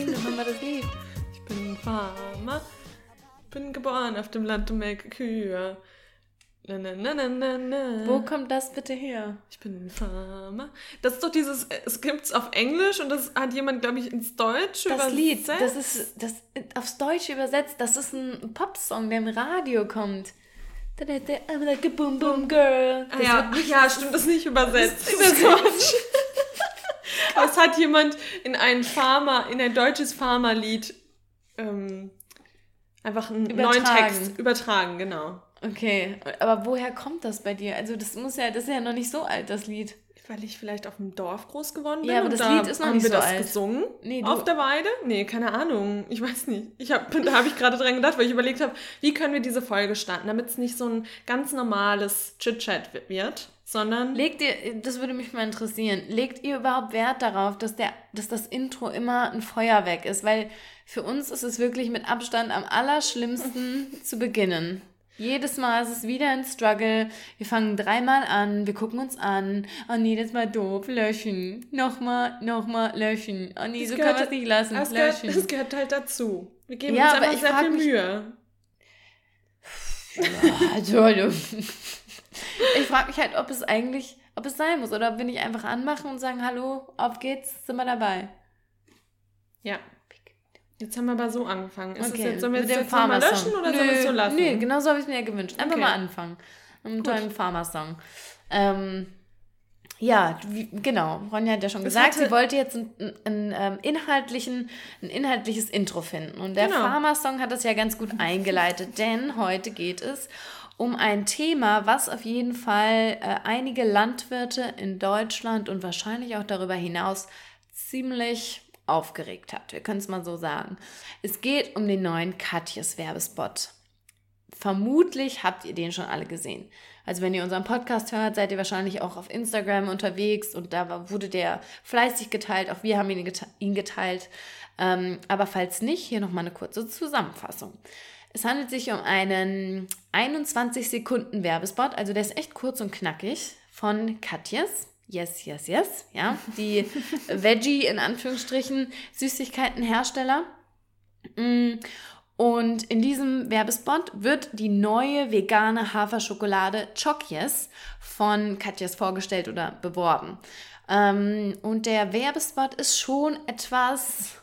Sing doch nochmal das Lied. Ich bin Farmer, bin geboren auf dem Land und melke Kühe. Na, na, na, na, na, na. Wo kommt das bitte her? Ich bin ein Farmer. Das ist doch dieses, es gibt's auf Englisch und das hat jemand, glaube ich, ins Deutsch Das Lied, das ist das aufs Deutsche übersetzt, das ist ein Popsong, der im Radio kommt. I'm like a boom boom girl. Ah, Das ja, wird ach ja, stimmt, das ist nicht übersetzt. Das ist übersetzt. Das hat jemand in ein Farmer, in ein deutsches Farmerlied ähm, einfach einen neuen Übertragen. Text übertragen, genau. Okay, aber woher kommt das bei dir? Also das muss ja, das ist ja noch nicht so alt, das Lied. Weil ich vielleicht auf dem Dorf groß geworden bin. Ja, aber das da Lied ist noch haben nicht wir so das alt. gesungen Nee, du- auf der Weide? Nee, keine Ahnung. Ich weiß nicht. Ich hab, da habe ich gerade dran gedacht, weil ich überlegt habe, wie können wir diese Folge starten, damit es nicht so ein ganz normales Chit-Chat wird, sondern Legt ihr, das würde mich mal interessieren, legt ihr überhaupt Wert darauf, dass, der, dass das Intro immer ein Feuerwerk ist? Weil für uns ist es wirklich mit Abstand am allerschlimmsten zu beginnen. Jedes Mal ist es wieder ein Struggle. Wir fangen dreimal an, wir gucken uns an. Oh nee, das war doof, löschen. Nochmal, nochmal, löschen. Oh nee, Es so gehört- kann man es nicht lassen, gehört, löschen. es gehört halt dazu. Wir geben Ja, uns aber einfach sehr viel mich- Mühe. Ja, Entschuldigung. Ich frage mich halt, ob es eigentlich, ob es sein muss oder ob wir nicht einfach anmachen und sagen, hallo, auf geht's, sind wir dabei. Ja. Jetzt haben wir aber so angefangen. Ist Okay, jetzt, sollen wir mit jetzt, jetzt mal löschen oder Nö, sollen wir es so lassen? Nee, genau so habe ich es mir gewünscht. Einfach Okay. mal anfangen. Mit einem tollen Farmer-Song. Ähm, ja, wie, genau. Ronja hat ja schon gesagt, hatte- sie wollte jetzt ein, ein, ein, ähm, inhaltlichen, ein inhaltliches Intro finden. Und der Genau. Farmer-Song hat das ja ganz gut eingeleitet, denn heute geht es um ein Thema, was auf jeden Fall äh, einige Landwirte in Deutschland und wahrscheinlich auch darüber hinaus ziemlich aufgeregt hat. Wir können es mal so sagen. Es geht um den neuen Katjes Werbespot. Vermutlich habt ihr den schon alle gesehen. Also wenn ihr unseren Podcast hört, seid ihr wahrscheinlich auch auf Instagram unterwegs und da wurde der fleißig geteilt. Auch wir haben ihn geteilt. Ähm, aber falls nicht, hier nochmal eine kurze Zusammenfassung. Es handelt sich um einen 21 Sekunden Werbespot, also der ist echt kurz und knackig von Katjes. Yes, yes, yes. Ja, die Veggie in Anführungsstrichen Süßigkeitenhersteller. Mm, Und in diesem Werbespot wird die neue vegane Haferschokolade Chokjes von Katjes vorgestellt oder beworben. Ähm, und der Werbespot ist schon etwas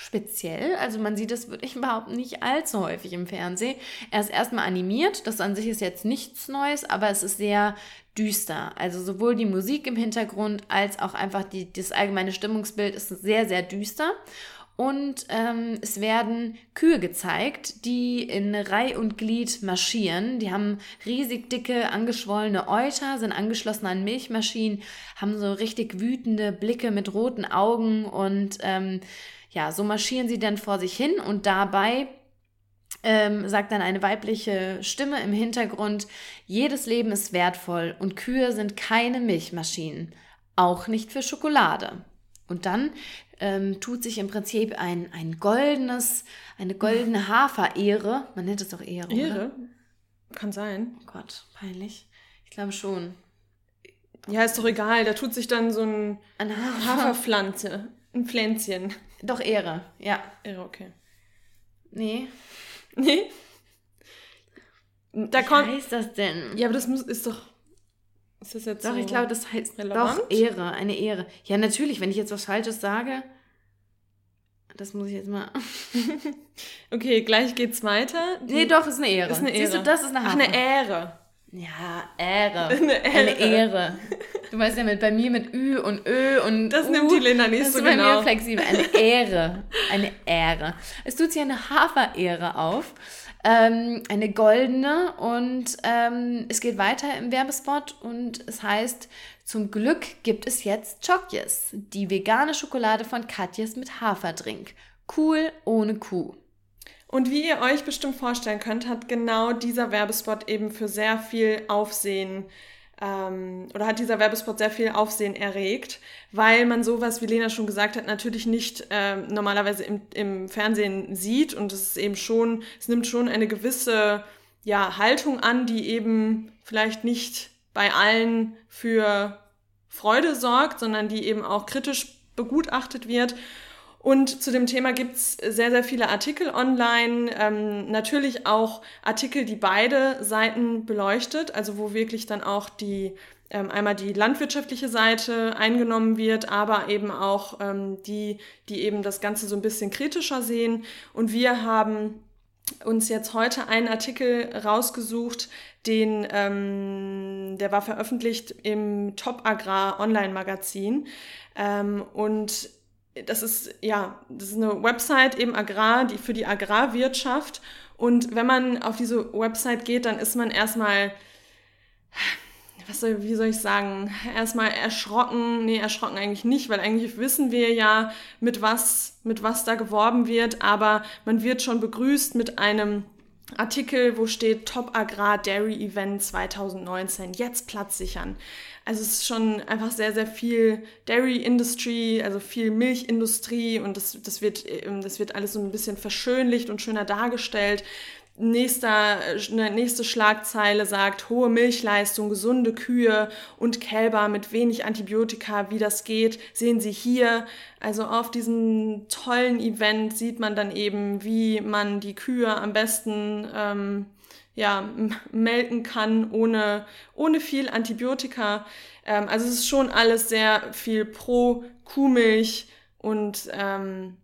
speziell. Also man sieht es, würde ich behaupten, nicht allzu häufig im Fernsehen. Er ist erstmal animiert, das an sich ist jetzt nichts Neues, aber es ist sehr düster. Also sowohl die Musik im Hintergrund als auch einfach die, das allgemeine Stimmungsbild ist sehr, sehr düster. Und ähm, es werden Kühe gezeigt, die in Reih und Glied marschieren. Die haben riesig dicke, angeschwollene Euter, sind angeschlossen an Milchmaschinen, haben so richtig wütende Blicke mit roten Augen und ähm, ja, so marschieren sie dann vor sich hin und dabei ähm, sagt dann eine weibliche Stimme im Hintergrund, jedes Leben ist wertvoll und Kühe sind keine Milchmaschinen, auch nicht für Schokolade. Und dann ähm, tut sich im Prinzip ein, ein goldenes, eine goldene Haferehre, man nennt es doch Ehre, oder? Ehre? Kann sein. Oh Gott, peinlich. Ich glaube schon. Ja, ist doch egal. Da tut sich dann so ein Eine Hafer Haferpflanze. Ein Pflänzchen. Doch Ehre, ja. Ehre, okay. Nee. Nee? Da Wie kommt. heißt das denn? Ja, aber das muss, ist doch. Ist das jetzt Doch, so ich glaube, das heißt relevant? doch Ehre, eine Ehre. Ja, natürlich, wenn ich jetzt was Falsches sage, das muss ich jetzt mal. Okay, gleich geht's weiter. Die- Nee, doch, ist eine Ehre. Ist eine Siehst du, Ehre. das ist eine Ach, Hafer. eine Ehre. Ja, Ehre. Eine Ehre. Eine Ehre. Du weißt ja mit bei mir mit Ü und Ö und Das U, nimmt die Lena nicht das ist so bei genau. mir flexibel. Eine Ehre. Eine Ehre. Es tut sich eine Haferehre auf. Ähm, eine goldene und ähm, es geht weiter im Werbespot und es heißt, zum Glück gibt es jetzt Chokjes, die vegane Schokolade von Katjes mit Haferdrink. Cool ohne Kuh. Und wie ihr euch bestimmt vorstellen könnt, hat genau dieser Werbespot eben für sehr viel Aufsehen ähm, oder hat dieser Werbespot sehr viel Aufsehen erregt, weil man sowas, wie Lena schon gesagt hat, natürlich nicht ähm, normalerweise im, im Fernsehen sieht und es ist eben schon, es nimmt schon eine gewisse ja, Haltung an, die eben vielleicht nicht bei allen für Freude sorgt, sondern die eben auch kritisch begutachtet wird. Und zu dem Thema gibt's sehr, sehr viele Artikel online. Ähm, natürlich auch Artikel, die beide Seiten beleuchtet, also wo wirklich dann auch die ähm, einmal die landwirtschaftliche Seite eingenommen wird, aber eben auch ähm, die, die eben das Ganze so ein bisschen kritischer sehen. Und wir haben uns jetzt heute einen Artikel rausgesucht, den, ähm, der war veröffentlicht im Top Agrar Online Magazin. Ähm, und das ist, ja, das ist eine Website eben Agrar, die für die Agrarwirtschaft. Und wenn man auf diese Website geht, dann ist man erstmal, was soll, wie soll ich sagen, erstmal erschrocken. Nee, erschrocken eigentlich nicht, weil eigentlich wissen wir ja, mit was, mit was da geworben wird. Aber man wird schon begrüßt mit einem Artikel, wo steht Top Agrar Dairy Event 2019, jetzt Platz sichern. Also es ist schon einfach sehr, sehr viel Dairy Industry, also viel Milchindustrie und das, das, wird, ähm, das wird alles so ein bisschen verschönlicht und schöner dargestellt. Nächster, eine nächste Schlagzeile sagt, hohe Milchleistung, gesunde Kühe und Kälber mit wenig Antibiotika, wie das geht, sehen Sie hier. Also auf diesem tollen Event sieht man dann eben, wie man die Kühe am besten ähm, ja, melken kann, ohne, ohne viel Antibiotika. Ähm, also es ist schon alles sehr viel pro Kuhmilch und ähm,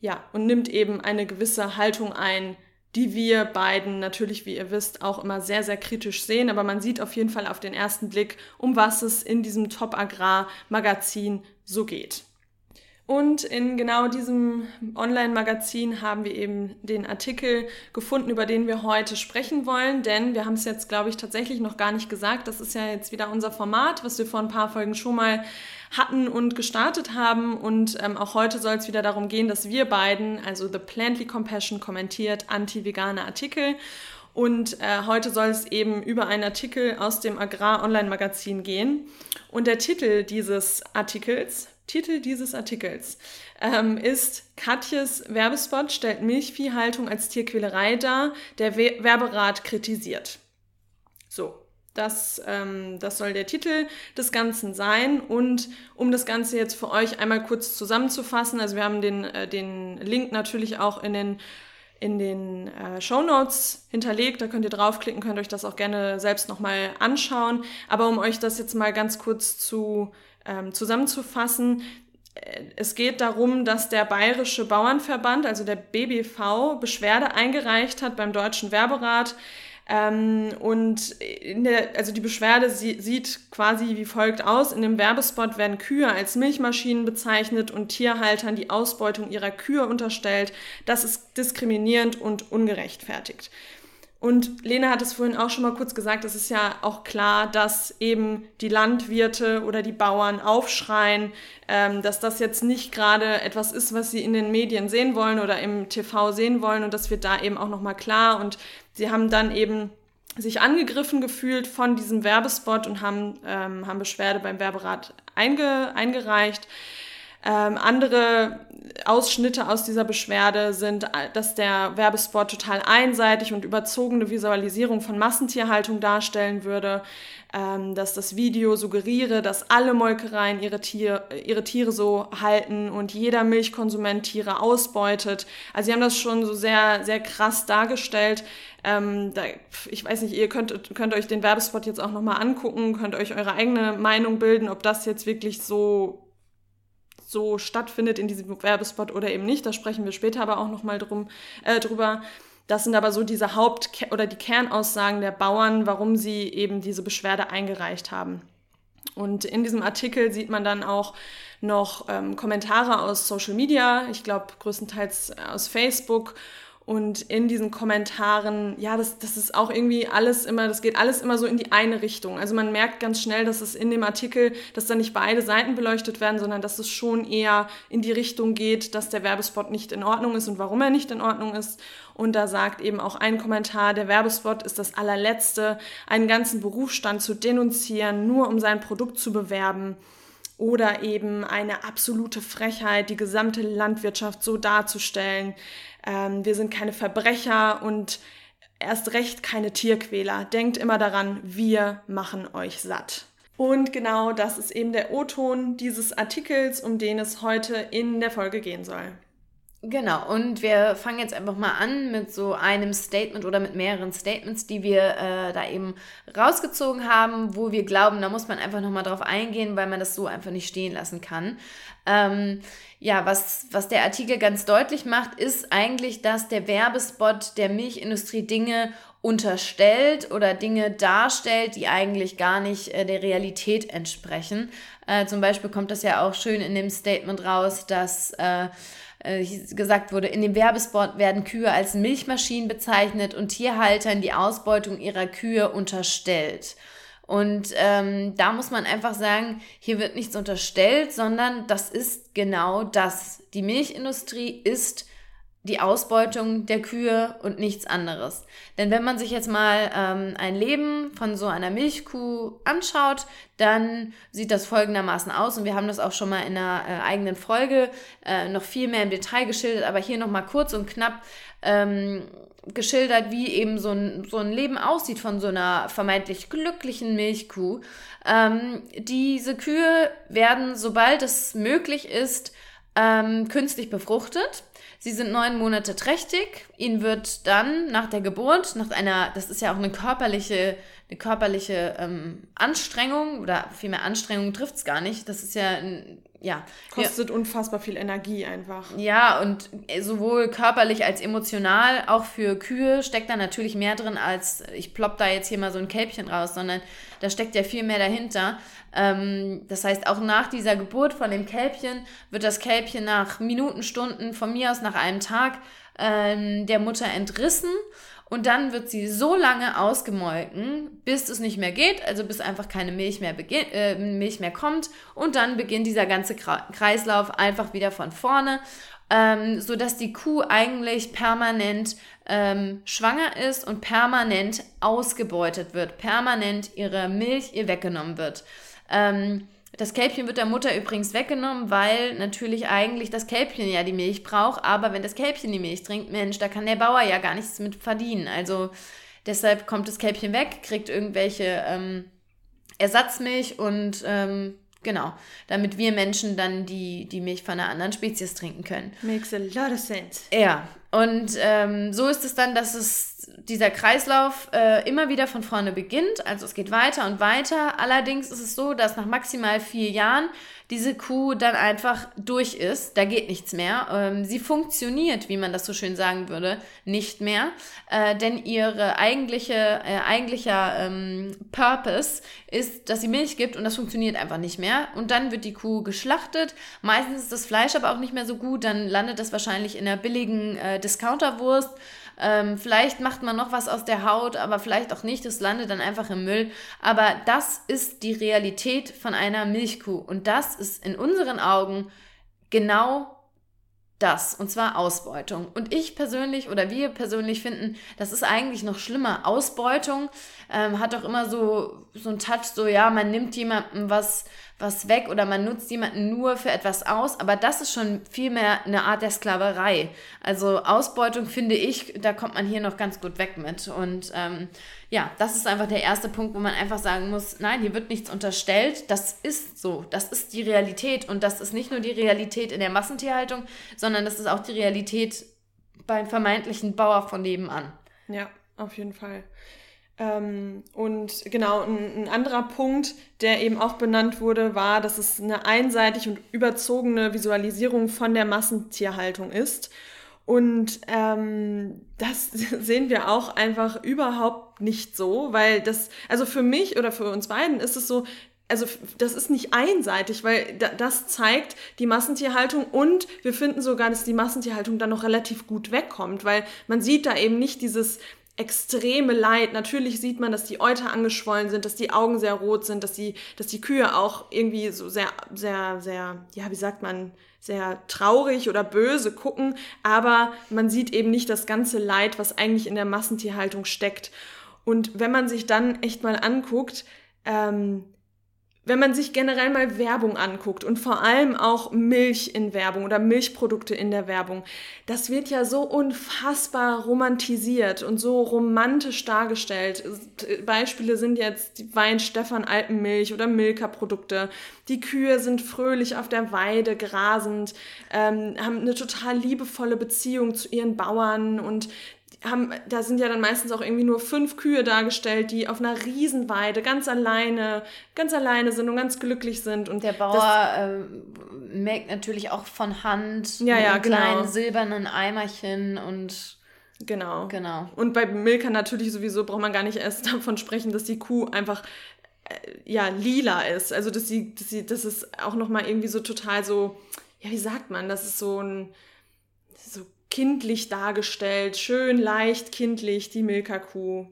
ja, und nimmt eben eine gewisse Haltung ein, die wir beiden natürlich, wie ihr wisst, auch immer sehr, sehr kritisch sehen. Aber man sieht auf jeden Fall auf den ersten Blick, um was es in diesem Top Agrar Magazin so geht. Und in genau diesem Online-Magazin haben wir eben den Artikel gefunden, über den wir heute sprechen wollen. Denn wir haben es jetzt, glaube ich, tatsächlich noch gar nicht gesagt. Das ist ja jetzt wieder unser Format, was wir vor ein paar Folgen schon mal hatten und gestartet haben. Und ähm, auch heute soll es wieder darum gehen, dass wir beiden, also The Plantly Compassion, kommentiert anti-vegane Artikel. Und äh, heute soll es eben über einen Artikel aus dem Agrar-Online-Magazin gehen. Und der Titel dieses Artikels, Titel dieses Artikels ähm, ist Katjes Werbespot stellt Milchviehhaltung als Tierquälerei dar, der We Werberat kritisiert. So, das, ähm, das soll der Titel des Ganzen sein. Und um das Ganze jetzt für euch einmal kurz zusammenzufassen, also wir haben den, äh, den Link natürlich auch in den in den äh, Show Notes hinterlegt. Da könnt ihr draufklicken, könnt euch das auch gerne selbst nochmal anschauen. Aber um euch das jetzt mal ganz kurz zu ähm, zusammenzufassen, äh, es geht darum, dass der Bayerische Bauernverband, also der BBV, Beschwerde eingereicht hat beim Deutschen Werberat. Ähm, und in der, also die Beschwerde sie, sieht quasi wie folgt aus. In dem Werbespot werden Kühe als Milchmaschinen bezeichnet und Tierhaltern die Ausbeutung ihrer Kühe unterstellt. Das ist diskriminierend und ungerechtfertigt. Und Lena hat es vorhin auch schon mal kurz gesagt, es ist ja auch klar, dass eben die Landwirte oder die Bauern aufschreien, ähm, dass das jetzt nicht gerade etwas ist, was sie in den Medien sehen wollen oder im TV sehen wollen. Und das wird da eben auch nochmal klar. Und sie haben dann eben sich angegriffen gefühlt von diesem Werbespot und haben, ähm, haben Beschwerde beim Werberat einge, eingereicht. Ähm, andere Ausschnitte aus dieser Beschwerde sind, dass der Werbespot total einseitig und überzogene Visualisierung von Massentierhaltung darstellen würde, ähm, dass das Video suggeriere, dass alle Molkereien ihre, Tier, ihre Tiere so halten und jeder Milchkonsument Tiere ausbeutet. Also sie haben das schon so sehr, sehr krass dargestellt. Ähm, da, ich weiß nicht, ihr könnt, könnt euch den Werbespot jetzt auch nochmal angucken, könnt euch eure eigene Meinung bilden, ob das jetzt wirklich so so stattfindet in diesem Werbespot oder eben nicht. Da sprechen wir später aber auch nochmal drum, äh, drüber. Das sind aber so diese Haupt- oder die Kernaussagen der Bauern, warum sie eben diese Beschwerde eingereicht haben. Und in diesem Artikel sieht man dann auch noch ähm, Kommentare aus Social Media, ich glaube größtenteils aus Facebook und in diesen Kommentaren, ja, das, das ist auch irgendwie alles immer, das geht alles immer so in die eine Richtung. Also man merkt ganz schnell, dass es in dem Artikel, dass da nicht beide Seiten beleuchtet werden, sondern dass es schon eher in die Richtung geht, dass der Werbespot nicht in Ordnung ist und warum er nicht in Ordnung ist. Und da sagt eben auch ein Kommentar, der Werbespot ist das allerletzte, einen ganzen Berufsstand zu denunzieren, nur um sein Produkt zu bewerben oder eben eine absolute Frechheit, die gesamte Landwirtschaft so darzustellen. Ähm, wir sind keine Verbrecher und erst recht keine Tierquäler. Denkt immer daran, wir machen euch satt. Und genau das ist eben der O-Ton dieses Artikels, um den es heute in der Folge gehen soll. Genau, und wir fangen jetzt einfach mal an mit so einem Statement oder mit mehreren Statements, die wir äh, da eben rausgezogen haben, wo wir glauben, da muss man einfach nochmal drauf eingehen, weil man das so einfach nicht stehen lassen kann. Ähm, ja, was, was der Artikel ganz deutlich macht, ist eigentlich, dass der Werbespot der Milchindustrie Dinge unterstellt oder Dinge darstellt, die eigentlich gar nicht äh, der Realität entsprechen. Äh, zum Beispiel kommt das ja auch schön in dem Statement raus, dass äh, äh, gesagt wurde, in dem Werbespot werden Kühe als Milchmaschinen bezeichnet und Tierhaltern die Ausbeutung ihrer Kühe unterstellt. Und ähm, da muss man einfach sagen, hier wird nichts unterstellt, sondern das ist genau das. Die Milchindustrie ist die Ausbeutung der Kühe und nichts anderes. Denn wenn man sich jetzt mal ähm, ein Leben von so einer Milchkuh anschaut, dann sieht das folgendermaßen aus. Und wir haben das auch schon mal in einer äh, eigenen Folge äh, noch viel mehr im Detail geschildert, aber hier nochmal kurz und knapp ähm, geschildert, wie eben so ein, so ein Leben aussieht von so einer vermeintlich glücklichen Milchkuh. Ähm, diese Kühe werden, sobald es möglich ist, ähm, künstlich befruchtet. Sie sind neun Monate trächtig. Ihnen wird dann nach der Geburt, nach einer, das ist ja auch eine körperliche, eine körperliche ähm, Anstrengung oder vielmehr Anstrengung trifft es gar nicht. Das ist ja ein ja. Kostet ja. unfassbar viel Energie einfach. Ja, und sowohl körperlich als emotional, auch für Kühe steckt da natürlich mehr drin, als ich plopp da jetzt hier mal so ein Kälbchen raus, sondern da steckt ja viel mehr dahinter. Ähm, das heißt, auch nach dieser Geburt von dem Kälbchen wird das Kälbchen nach Minuten, Stunden, von mir aus nach einem Tag ähm, der Mutter entrissen und dann wird sie so lange ausgemolken, bis es nicht mehr geht, also bis einfach keine Milch mehr, äh, Milch mehr kommt. Und dann beginnt dieser ganze Kreislauf einfach wieder von vorne, ähm, sodass die Kuh eigentlich permanent ähm, schwanger ist und permanent ausgebeutet wird, permanent ihre Milch ihr weggenommen wird. Ähm, das Kälbchen wird der Mutter übrigens weggenommen, weil natürlich eigentlich das Kälbchen ja die Milch braucht. Aber wenn das Kälbchen die Milch trinkt, Mensch, da kann der Bauer ja gar nichts mit verdienen. Also deshalb kommt das Kälbchen weg, kriegt irgendwelche ähm, Ersatzmilch und ähm, genau, damit wir Menschen dann die, die Milch von einer anderen Spezies trinken können. Makes a lot of sense. Ja, und ähm, so ist es dann, dass es dieser Kreislauf äh, immer wieder von vorne beginnt. Also es geht weiter und weiter. Allerdings ist es so, dass nach maximal vier Jahren diese Kuh dann einfach durch ist. Da geht nichts mehr. Ähm, sie funktioniert, wie man das so schön sagen würde, nicht mehr. Äh, denn ihre eigentliche, äh, eigentlicher ähm, Purpose ist, dass sie Milch gibt und das funktioniert einfach nicht mehr. Und dann wird die Kuh geschlachtet. Meistens ist das Fleisch aber auch nicht mehr so gut. Dann landet das wahrscheinlich in der billigen äh, Discounterwurst. Ähm, vielleicht macht man noch was aus der Haut, aber vielleicht auch nicht. Es landet dann einfach im Müll. Aber das ist die Realität von einer Milchkuh. Und das ist in unseren Augen genau das, und zwar Ausbeutung. Und ich persönlich oder wir persönlich finden, das ist eigentlich noch schlimmer. Ausbeutung ähm, hat doch immer so, so einen Touch, so ja, man nimmt jemandem was, was weg oder man nutzt jemanden nur für etwas aus, aber das ist schon vielmehr eine Art der Sklaverei. Also Ausbeutung finde ich, da kommt man hier noch ganz gut weg mit. Und ähm, ja, das ist einfach der erste Punkt, wo man einfach sagen muss, nein, hier wird nichts unterstellt, das ist so, das ist die Realität und das ist nicht nur die Realität in der Massentierhaltung, sondern das ist auch die Realität beim vermeintlichen Bauer von nebenan. Ja, auf jeden Fall. Ähm, und genau, ein, ein, anderer Punkt, der eben auch benannt wurde, war, dass es eine einseitig und überzogene Visualisierung von der Massentierhaltung ist. Und ähm, das sehen wir auch einfach überhaupt nicht so, weil das, also für mich oder für uns beiden ist es so, also das ist nicht einseitig, weil das zeigt die Massentierhaltung und wir finden sogar, dass die Massentierhaltung dann noch relativ gut wegkommt, weil man sieht da eben nicht dieses extreme Leid. Natürlich sieht man, dass die Euter angeschwollen sind, dass die Augen sehr rot sind, dass die, dass die Kühe auch irgendwie so sehr, sehr, sehr, ja, wie sagt man, sehr traurig oder böse gucken, aber man sieht eben nicht das ganze Leid, was eigentlich in der Massentierhaltung steckt. Und wenn man sich dann echt mal anguckt, ähm, wenn man sich generell mal Werbung anguckt und vor allem auch Milch in Werbung oder Milchprodukte in der Werbung, das wird ja so unfassbar romantisiert und so romantisch dargestellt. Beispiele sind jetzt die Wein Stefan Alpenmilch oder Milka-Produkte. Die Kühe sind fröhlich auf der Weide grasend, ähm, haben eine total liebevolle Beziehung zu ihren Bauern und haben, da sind ja dann meistens auch irgendwie nur fünf Kühe dargestellt, die auf einer Riesenweide ganz alleine, ganz alleine sind und ganz glücklich sind. Und der Bauer äh, merkt natürlich auch von Hand ja, mit ja, genau. kleinen silbernen Eimerchen und Genau. Genau. Und bei Milka natürlich sowieso braucht man gar nicht erst davon sprechen, dass die Kuh einfach äh, ja lila ist. Also dass sie, dass sie, das ist auch noch mal irgendwie so total so, ja wie sagt man, das ist so ein so kindlich dargestellt, schön leicht kindlich die Milka-Kuh.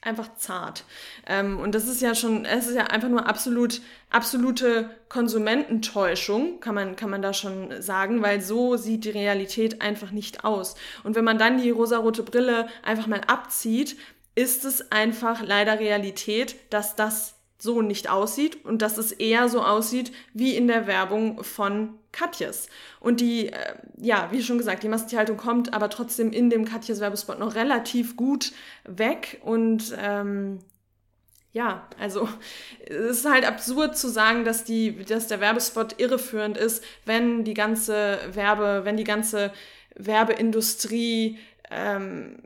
Einfach zart. Ähm, und das ist ja schon, es ist ja einfach nur absolut, absolute Konsumententäuschung, kann man, kann man da schon sagen, weil so sieht die Realität einfach nicht aus. Und wenn man dann die rosarote Brille einfach mal abzieht, ist es einfach leider Realität, dass das so nicht aussieht und dass es eher so aussieht wie in der Werbung von Katjes. Und die, äh, ja, wie schon gesagt, die Massentierhaltung kommt aber trotzdem in dem Katjes Werbespot noch relativ gut weg und ähm, ja, also es ist halt absurd zu sagen, dass, die, dass der Werbespot irreführend ist, wenn die ganze Werbe, wenn die ganze Werbeindustrie ähm,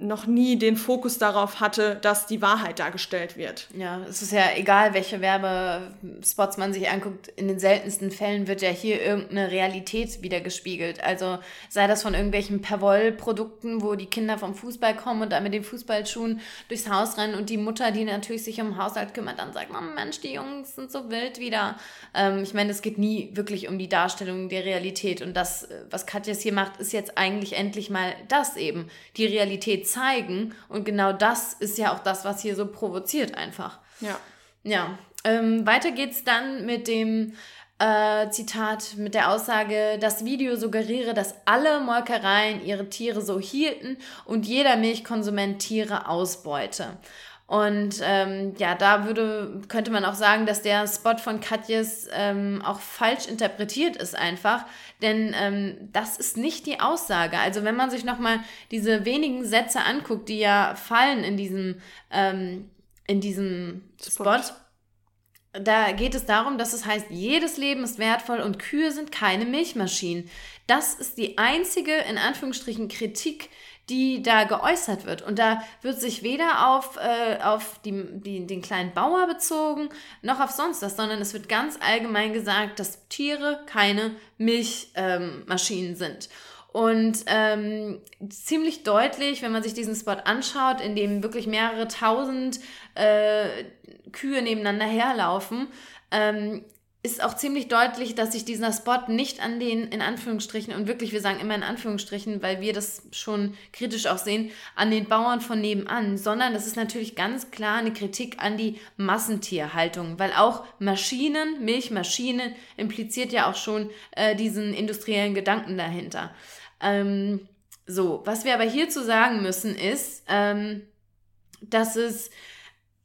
noch nie den Fokus darauf hatte, dass die Wahrheit dargestellt wird. Ja, es ist ja egal, welche Werbespots man sich anguckt. In den seltensten Fällen wird ja hier irgendeine Realität wiedergespiegelt. Also sei das von irgendwelchen Perwoll-Produkten, wo die Kinder vom Fußball kommen und dann mit den Fußballschuhen durchs Haus rennen und die Mutter, die natürlich sich um Haushalt kümmert, dann sagt, oh Mensch, die Jungs sind so wild wieder. Ähm, ich meine, es geht nie wirklich um die Darstellung der Realität. Und das, was Katjas hier macht, ist jetzt eigentlich endlich mal das eben. Die Realität zeigen. Und genau das ist ja auch das, was hier so provoziert einfach. Ja. Ja. Ähm, weiter geht's dann mit dem äh, Zitat, mit der Aussage, das Video suggeriere, dass alle Molkereien ihre Tiere so hielten und jeder Milchkonsument Tiere ausbeute. Und ähm, ja, da würde, könnte man auch sagen, dass der Spot von Katjes ähm, auch falsch interpretiert ist einfach. Denn ähm, das ist nicht die Aussage. Also wenn man sich nochmal diese wenigen Sätze anguckt, die ja fallen in diesem, ähm, in diesem Spot. Spot da geht es darum, dass es heißt, jedes Leben ist wertvoll und Kühe sind keine Milchmaschinen. Das ist die einzige, in Anführungsstrichen, Kritik, die da geäußert wird. Und da wird sich weder auf, äh, auf die, die, den kleinen Bauer bezogen, noch auf sonst was, sondern es wird ganz allgemein gesagt, dass Tiere keine Milchmaschinen ähm, sind. Und ähm, ziemlich deutlich, wenn man sich diesen Spot anschaut, in dem wirklich mehrere tausend äh, Kühe nebeneinander herlaufen, ähm, ist auch ziemlich deutlich, dass sich dieser Spot nicht an den, in Anführungsstrichen, und wirklich, wir sagen immer in Anführungsstrichen, weil wir das schon kritisch auch sehen, an den Bauern von nebenan, sondern das ist natürlich ganz klar eine Kritik an die Massentierhaltung, weil auch Maschinen, Milchmaschinen impliziert ja auch schon äh, diesen industriellen Gedanken dahinter. Ähm, so, was wir aber hierzu sagen müssen ist, ähm, dass es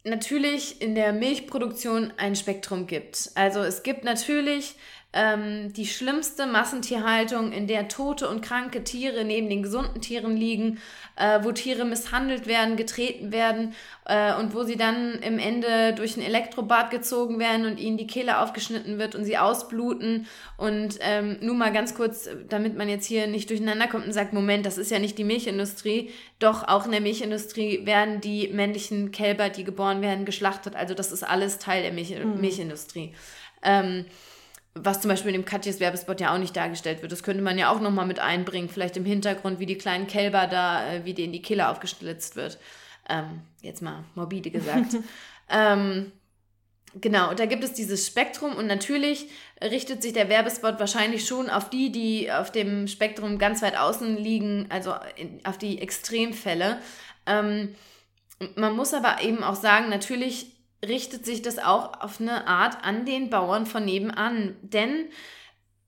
natürlich in der Milchproduktion ein Spektrum gibt. Also es gibt natürlich ähm, die schlimmste Massentierhaltung, in der tote und kranke Tiere neben den gesunden Tieren liegen, äh, wo Tiere misshandelt werden, getreten werden äh, und wo sie dann im Ende durch ein Elektrobad gezogen werden und ihnen die Kehle aufgeschnitten wird und sie ausbluten. Und ähm, nur mal ganz kurz, damit man jetzt hier nicht durcheinander kommt und sagt, Moment, das ist ja nicht die Milchindustrie. Doch auch in der Milchindustrie werden die männlichen Kälber, die geboren werden, geschlachtet. Also das ist alles Teil der Milch mhm. Milchindustrie. Ähm, was zum Beispiel in dem Katjes Werbespot ja auch nicht dargestellt wird. Das könnte man ja auch nochmal mit einbringen, vielleicht im Hintergrund, wie die kleinen Kälber da, äh, wie denen die Kehle aufgeschlitzt wird. Ähm, jetzt mal morbide gesagt. ähm, genau, da gibt es dieses Spektrum und natürlich richtet sich der Werbespot wahrscheinlich schon auf die, die auf dem Spektrum ganz weit außen liegen, also in, auf die Extremfälle. Ähm, man muss aber eben auch sagen, natürlich richtet sich das auch auf eine Art an den Bauern von nebenan. Denn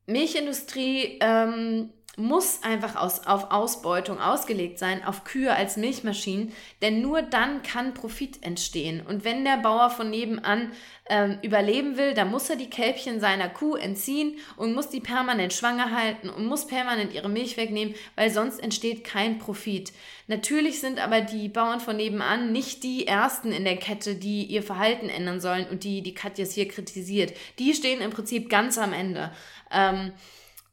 Milchindustrie ähm, muss einfach aus, auf Ausbeutung ausgelegt sein, auf Kühe als Milchmaschinen, denn nur dann kann Profit entstehen. Und wenn der Bauer von nebenan ähm, überleben will, dann muss er die Kälbchen seiner Kuh entziehen und muss die permanent schwanger halten und muss permanent ihre Milch wegnehmen, weil sonst entsteht kein Profit. Natürlich sind aber die Bauern von nebenan nicht die Ersten in der Kette, die ihr Verhalten ändern sollen und die die Katjas hier kritisiert. Die stehen im Prinzip ganz am Ende. Ähm,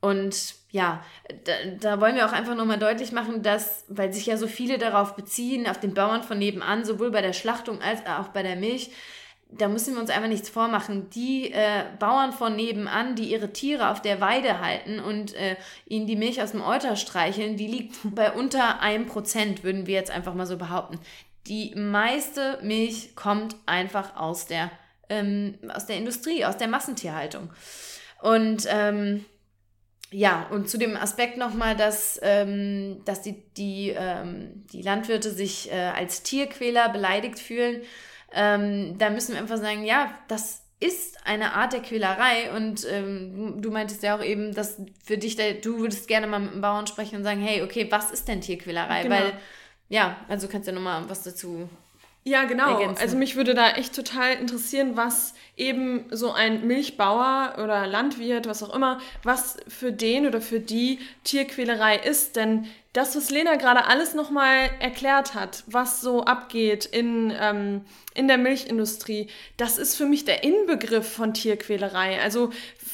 und ja, da, da, wollen wir auch einfach nochmal deutlich machen, dass, weil sich ja so viele darauf beziehen, auf den Bauern von nebenan, sowohl bei der Schlachtung als auch bei der Milch, da müssen wir uns einfach nichts vormachen. Die äh, Bauern von nebenan, die ihre Tiere auf der Weide halten und äh, ihnen die Milch aus dem Euter streicheln, die liegt bei unter einem Prozent, würden wir jetzt einfach mal so behaupten. Die meiste Milch kommt einfach aus der, ähm, aus der Industrie, aus der Massentierhaltung. Und ähm, ja, und zu dem Aspekt nochmal, dass, ähm, dass die, die, ähm, die Landwirte sich äh, als Tierquäler beleidigt fühlen. Ähm, da müssen wir einfach sagen, ja, das ist eine Art der Quälerei und ähm, du meintest ja auch eben, dass für dich, der, du würdest gerne mal mit dem Bauern sprechen und sagen, hey, okay, was ist denn Tierquälerei? Genau. Weil, ja, also kannst du ja nochmal was dazu ja, genau. Ergänzen. Also mich würde da echt total interessieren, was eben so ein Milchbauer oder Landwirt, was auch immer, was für den oder für die Tierquälerei ist. Denn das, was Lena gerade alles nochmal erklärt hat, was so abgeht in, ähm, in der Milchindustrie, das ist für mich der Inbegriff von Tierquälerei. Also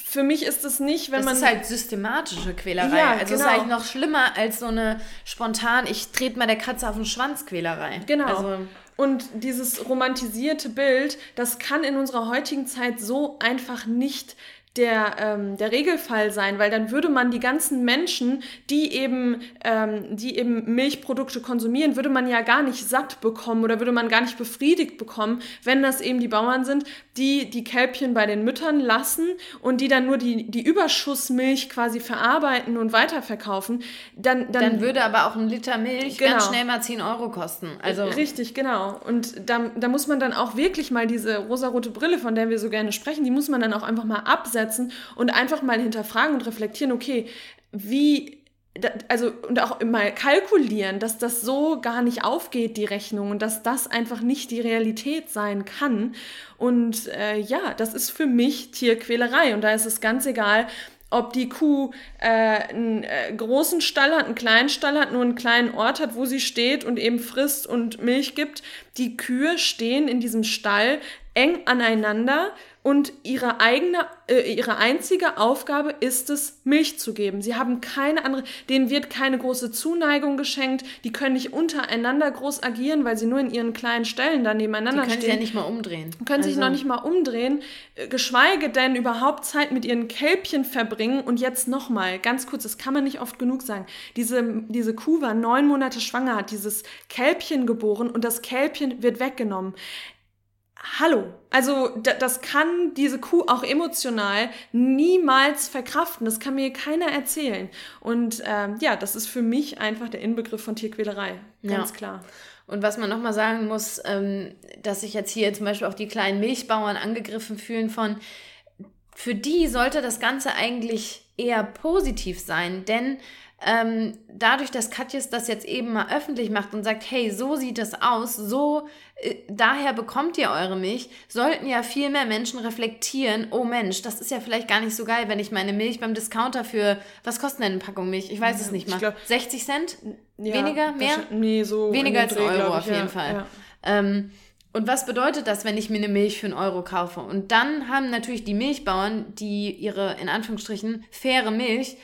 für mich ist es nicht, wenn das man. Das ist halt systematische Quälerei. Ja, also genau. es ist eigentlich noch schlimmer als so eine spontan, ich trete mal der Katze auf den Schwanz Quälerei. Genau. Also, und dieses romantisierte Bild, das kann in unserer heutigen Zeit so einfach nicht der, ähm, der Regelfall sein, weil dann würde man die ganzen Menschen, die eben, ähm, die eben Milchprodukte konsumieren, würde man ja gar nicht satt bekommen oder würde man gar nicht befriedigt bekommen, wenn das eben die Bauern sind, die die Kälbchen bei den Müttern lassen und die dann nur die, die Überschussmilch quasi verarbeiten und weiterverkaufen. Dann, dann, dann würde aber auch ein Liter Milch genau. ganz schnell mal 10 Euro kosten. Also Richtig, genau. Und da, da muss man dann auch wirklich mal diese rosarote Brille, von der wir so gerne sprechen, die muss man dann auch einfach mal absetzen hinsetzen und einfach mal hinterfragen und reflektieren, okay, wie also und auch mal kalkulieren, dass das so gar nicht aufgeht, die Rechnung, und dass das einfach nicht die Realität sein kann. Und äh, ja, das ist für mich Tierquälerei. Und da ist es ganz egal, ob die Kuh äh, einen äh, großen Stall hat, einen kleinen Stall hat, nur einen kleinen Ort hat, wo sie steht und eben frisst und Milch gibt. Die Kühe stehen in diesem Stall eng aneinander und ihre eigene, äh, ihre einzige Aufgabe ist es, Milch zu geben. Sie haben keine andere, denen wird keine große Zuneigung geschenkt, die können nicht untereinander groß agieren, weil sie nur in ihren kleinen Stellen da nebeneinander stehen. Die können stehen. sich ja nicht mal umdrehen. Können also. sich noch nicht mal umdrehen, äh, geschweige denn überhaupt Zeit mit ihren Kälbchen verbringen. Und jetzt nochmal, ganz kurz, das kann man nicht oft genug sagen, diese, diese Kuh war neun Monate schwanger, hat dieses Kälbchen geboren und das Kälbchen wird weggenommen hallo. Also das kann diese Kuh auch emotional niemals verkraften. Das kann mir keiner erzählen. Und ähm, ja, das ist für mich einfach der Inbegriff von Tierquälerei. Ganz ja. klar. Und was man nochmal sagen muss, ähm, dass sich jetzt hier zum Beispiel auch die kleinen Milchbauern angegriffen fühlen von, für die sollte das Ganze eigentlich eher positiv sein, denn ähm, dadurch, dass Katjes das jetzt eben mal öffentlich macht und sagt, hey, so sieht es aus, so, äh, daher bekommt ihr eure Milch, sollten ja viel mehr Menschen reflektieren, oh Mensch, das ist ja vielleicht gar nicht so geil, wenn ich meine Milch beim Discounter für, was kostet denn eine Packung Milch? Ich weiß ja, es nicht mal. Glaub, 60 Cent? Ja, Weniger? Mehr? Nee, so. Weniger als ein Euro auf jeden ja, Fall. Ähm, und was bedeutet das, wenn ich mir eine Milch für einen Euro kaufe? Und dann haben natürlich die Milchbauern, die ihre, in Anführungsstrichen, faire Milch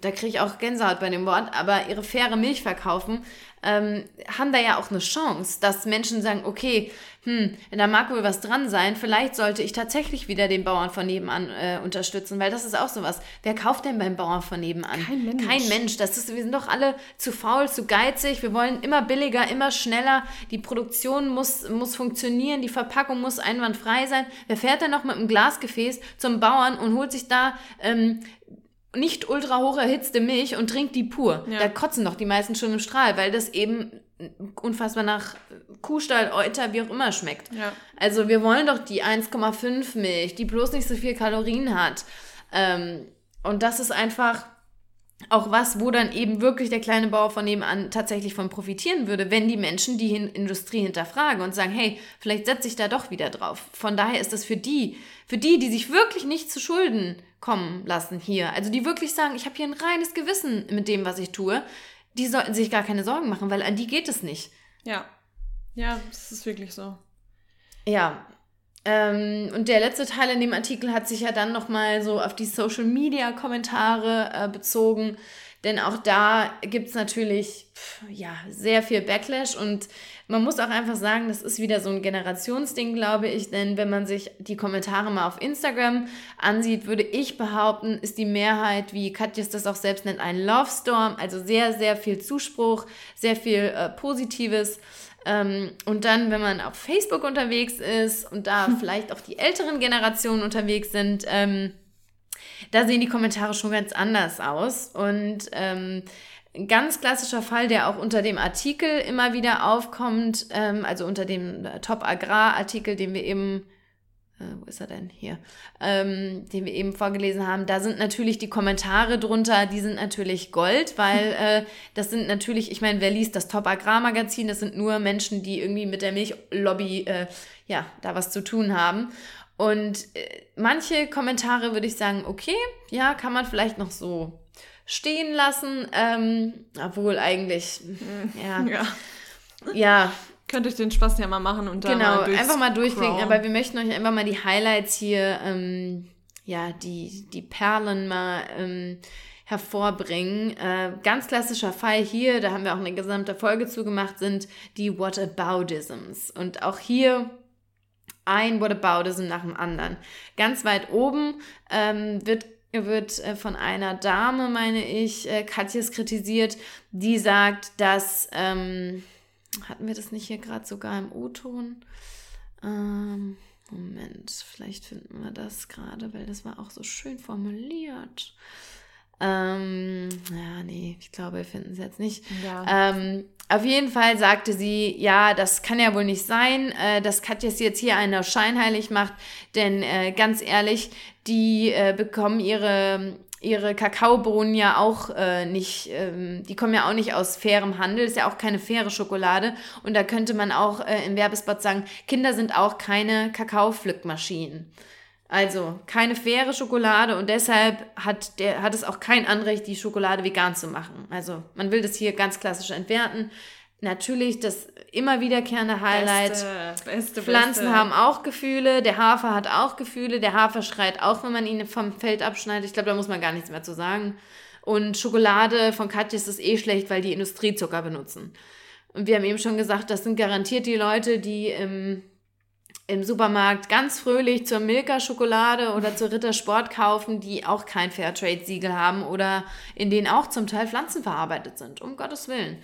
da kriege ich auch Gänsehaut bei dem Wort, aber ihre faire Milch verkaufen, ähm, haben da ja auch eine Chance, dass Menschen sagen, okay, hm, da mag wohl was dran sein, vielleicht sollte ich tatsächlich wieder den Bauern von nebenan äh, unterstützen, weil das ist auch sowas. Wer kauft denn beim Bauern von nebenan? Kein Mensch. Kein Mensch. Das ist, wir sind doch alle zu faul, zu geizig. Wir wollen immer billiger, immer schneller. Die Produktion muss, muss funktionieren, die Verpackung muss einwandfrei sein. Wer fährt denn noch mit einem Glasgefäß zum Bauern und holt sich da ähm, nicht ultra hoch erhitzte Milch und trinkt die pur. Ja. Da kotzen doch die meisten schon im Strahl, weil das eben unfassbar nach Kuhstall, Euter, wie auch immer schmeckt. Ja. Also wir wollen doch die 1,5 Milch, die bloß nicht so viel Kalorien hat. Ähm, und das ist einfach, auch was, wo dann eben wirklich der kleine Bauer von nebenan tatsächlich von profitieren würde, wenn die Menschen die Industrie hinterfragen und sagen, hey, vielleicht setze ich da doch wieder drauf. Von daher ist das für die, für die, die sich wirklich nicht zu Schulden kommen lassen hier, also die wirklich sagen, ich habe hier ein reines Gewissen mit dem, was ich tue, die sollten sich gar keine Sorgen machen, weil an die geht es nicht. Ja. Ja, das ist wirklich so. Ja, ähm, und der letzte Teil in dem Artikel hat sich ja dann nochmal so auf die Social Media Kommentare äh, bezogen. Denn auch da gibt es natürlich pff, ja, sehr viel Backlash und man muss auch einfach sagen, das ist wieder so ein Generationsding, glaube ich. Denn wenn man sich die Kommentare mal auf Instagram ansieht, würde ich behaupten, ist die Mehrheit, wie Katjes das auch selbst nennt, ein Love Storm. Also sehr, sehr viel Zuspruch, sehr viel äh, Positives. Ähm, und dann, wenn man auf Facebook unterwegs ist und da vielleicht auch die älteren Generationen unterwegs sind, ähm, da sehen die Kommentare schon ganz anders aus. Und ähm, ein ganz klassischer Fall, der auch unter dem Artikel immer wieder aufkommt, ähm, also unter dem Top Agrar Artikel, den wir eben wo ist er denn? Hier, ähm, den wir eben vorgelesen haben, da sind natürlich die Kommentare drunter, die sind natürlich Gold, weil äh, das sind natürlich, ich meine, wer liest das Top Agrarmagazin, das sind nur Menschen, die irgendwie mit der Milchlobby, äh, ja, da was zu tun haben. Und äh, manche Kommentare würde ich sagen, okay, ja, kann man vielleicht noch so stehen lassen, ähm, obwohl eigentlich, ja, ja, ja Könnt euch den Spaß ja mal machen und dann Genau, mal einfach mal durchklicken, aber wir möchten euch einfach mal die Highlights hier, ähm, ja, die, die Perlen mal ähm, hervorbringen. Äh, ganz klassischer Fall hier, da haben wir auch eine gesamte Folge zugemacht, sind die Whataboutisms. Und auch hier ein Whataboutism nach dem anderen. Ganz weit oben ähm, wird wird äh, von einer Dame, meine ich, äh, Katjes kritisiert, die sagt, dass ähm, hatten wir das nicht hier gerade sogar im O-Ton? Ähm, Moment, vielleicht finden wir das gerade, weil das war auch so schön formuliert. Ähm, ja, nee, ich glaube, wir finden es jetzt nicht. Ja. Ähm, auf jeden Fall sagte sie, ja, das kann ja wohl nicht sein, äh, dass Katjas jetzt hier einer scheinheilig macht, denn äh, ganz ehrlich, die äh, bekommen ihre ihre Kakaobohnen ja auch äh, nicht, ähm, die kommen ja auch nicht aus fairem Handel, ist ja auch keine faire Schokolade. Und da könnte man auch äh, im Werbespot sagen, Kinder sind auch keine Kakaopflückmaschinen. Also keine faire Schokolade und deshalb hat, der, hat es auch kein Anrecht, die Schokolade vegan zu machen. Also man will das hier ganz klassisch entwerten. Natürlich das immer wiederkehrende Highlight. Beste, beste, Pflanzen beste. haben auch Gefühle, der Hafer hat auch Gefühle, der Hafer schreit auch, wenn man ihn vom Feld abschneidet. Ich glaube, da muss man gar nichts mehr zu sagen. Und Schokolade von Katjes ist eh schlecht, weil die Industriezucker benutzen. Und wir haben eben schon gesagt, das sind garantiert die Leute, die im, im Supermarkt ganz fröhlich zur Milka-Schokolade oder zur Rittersport kaufen, die auch kein Fairtrade-Siegel haben oder in denen auch zum Teil Pflanzen verarbeitet sind. Um Gottes Willen.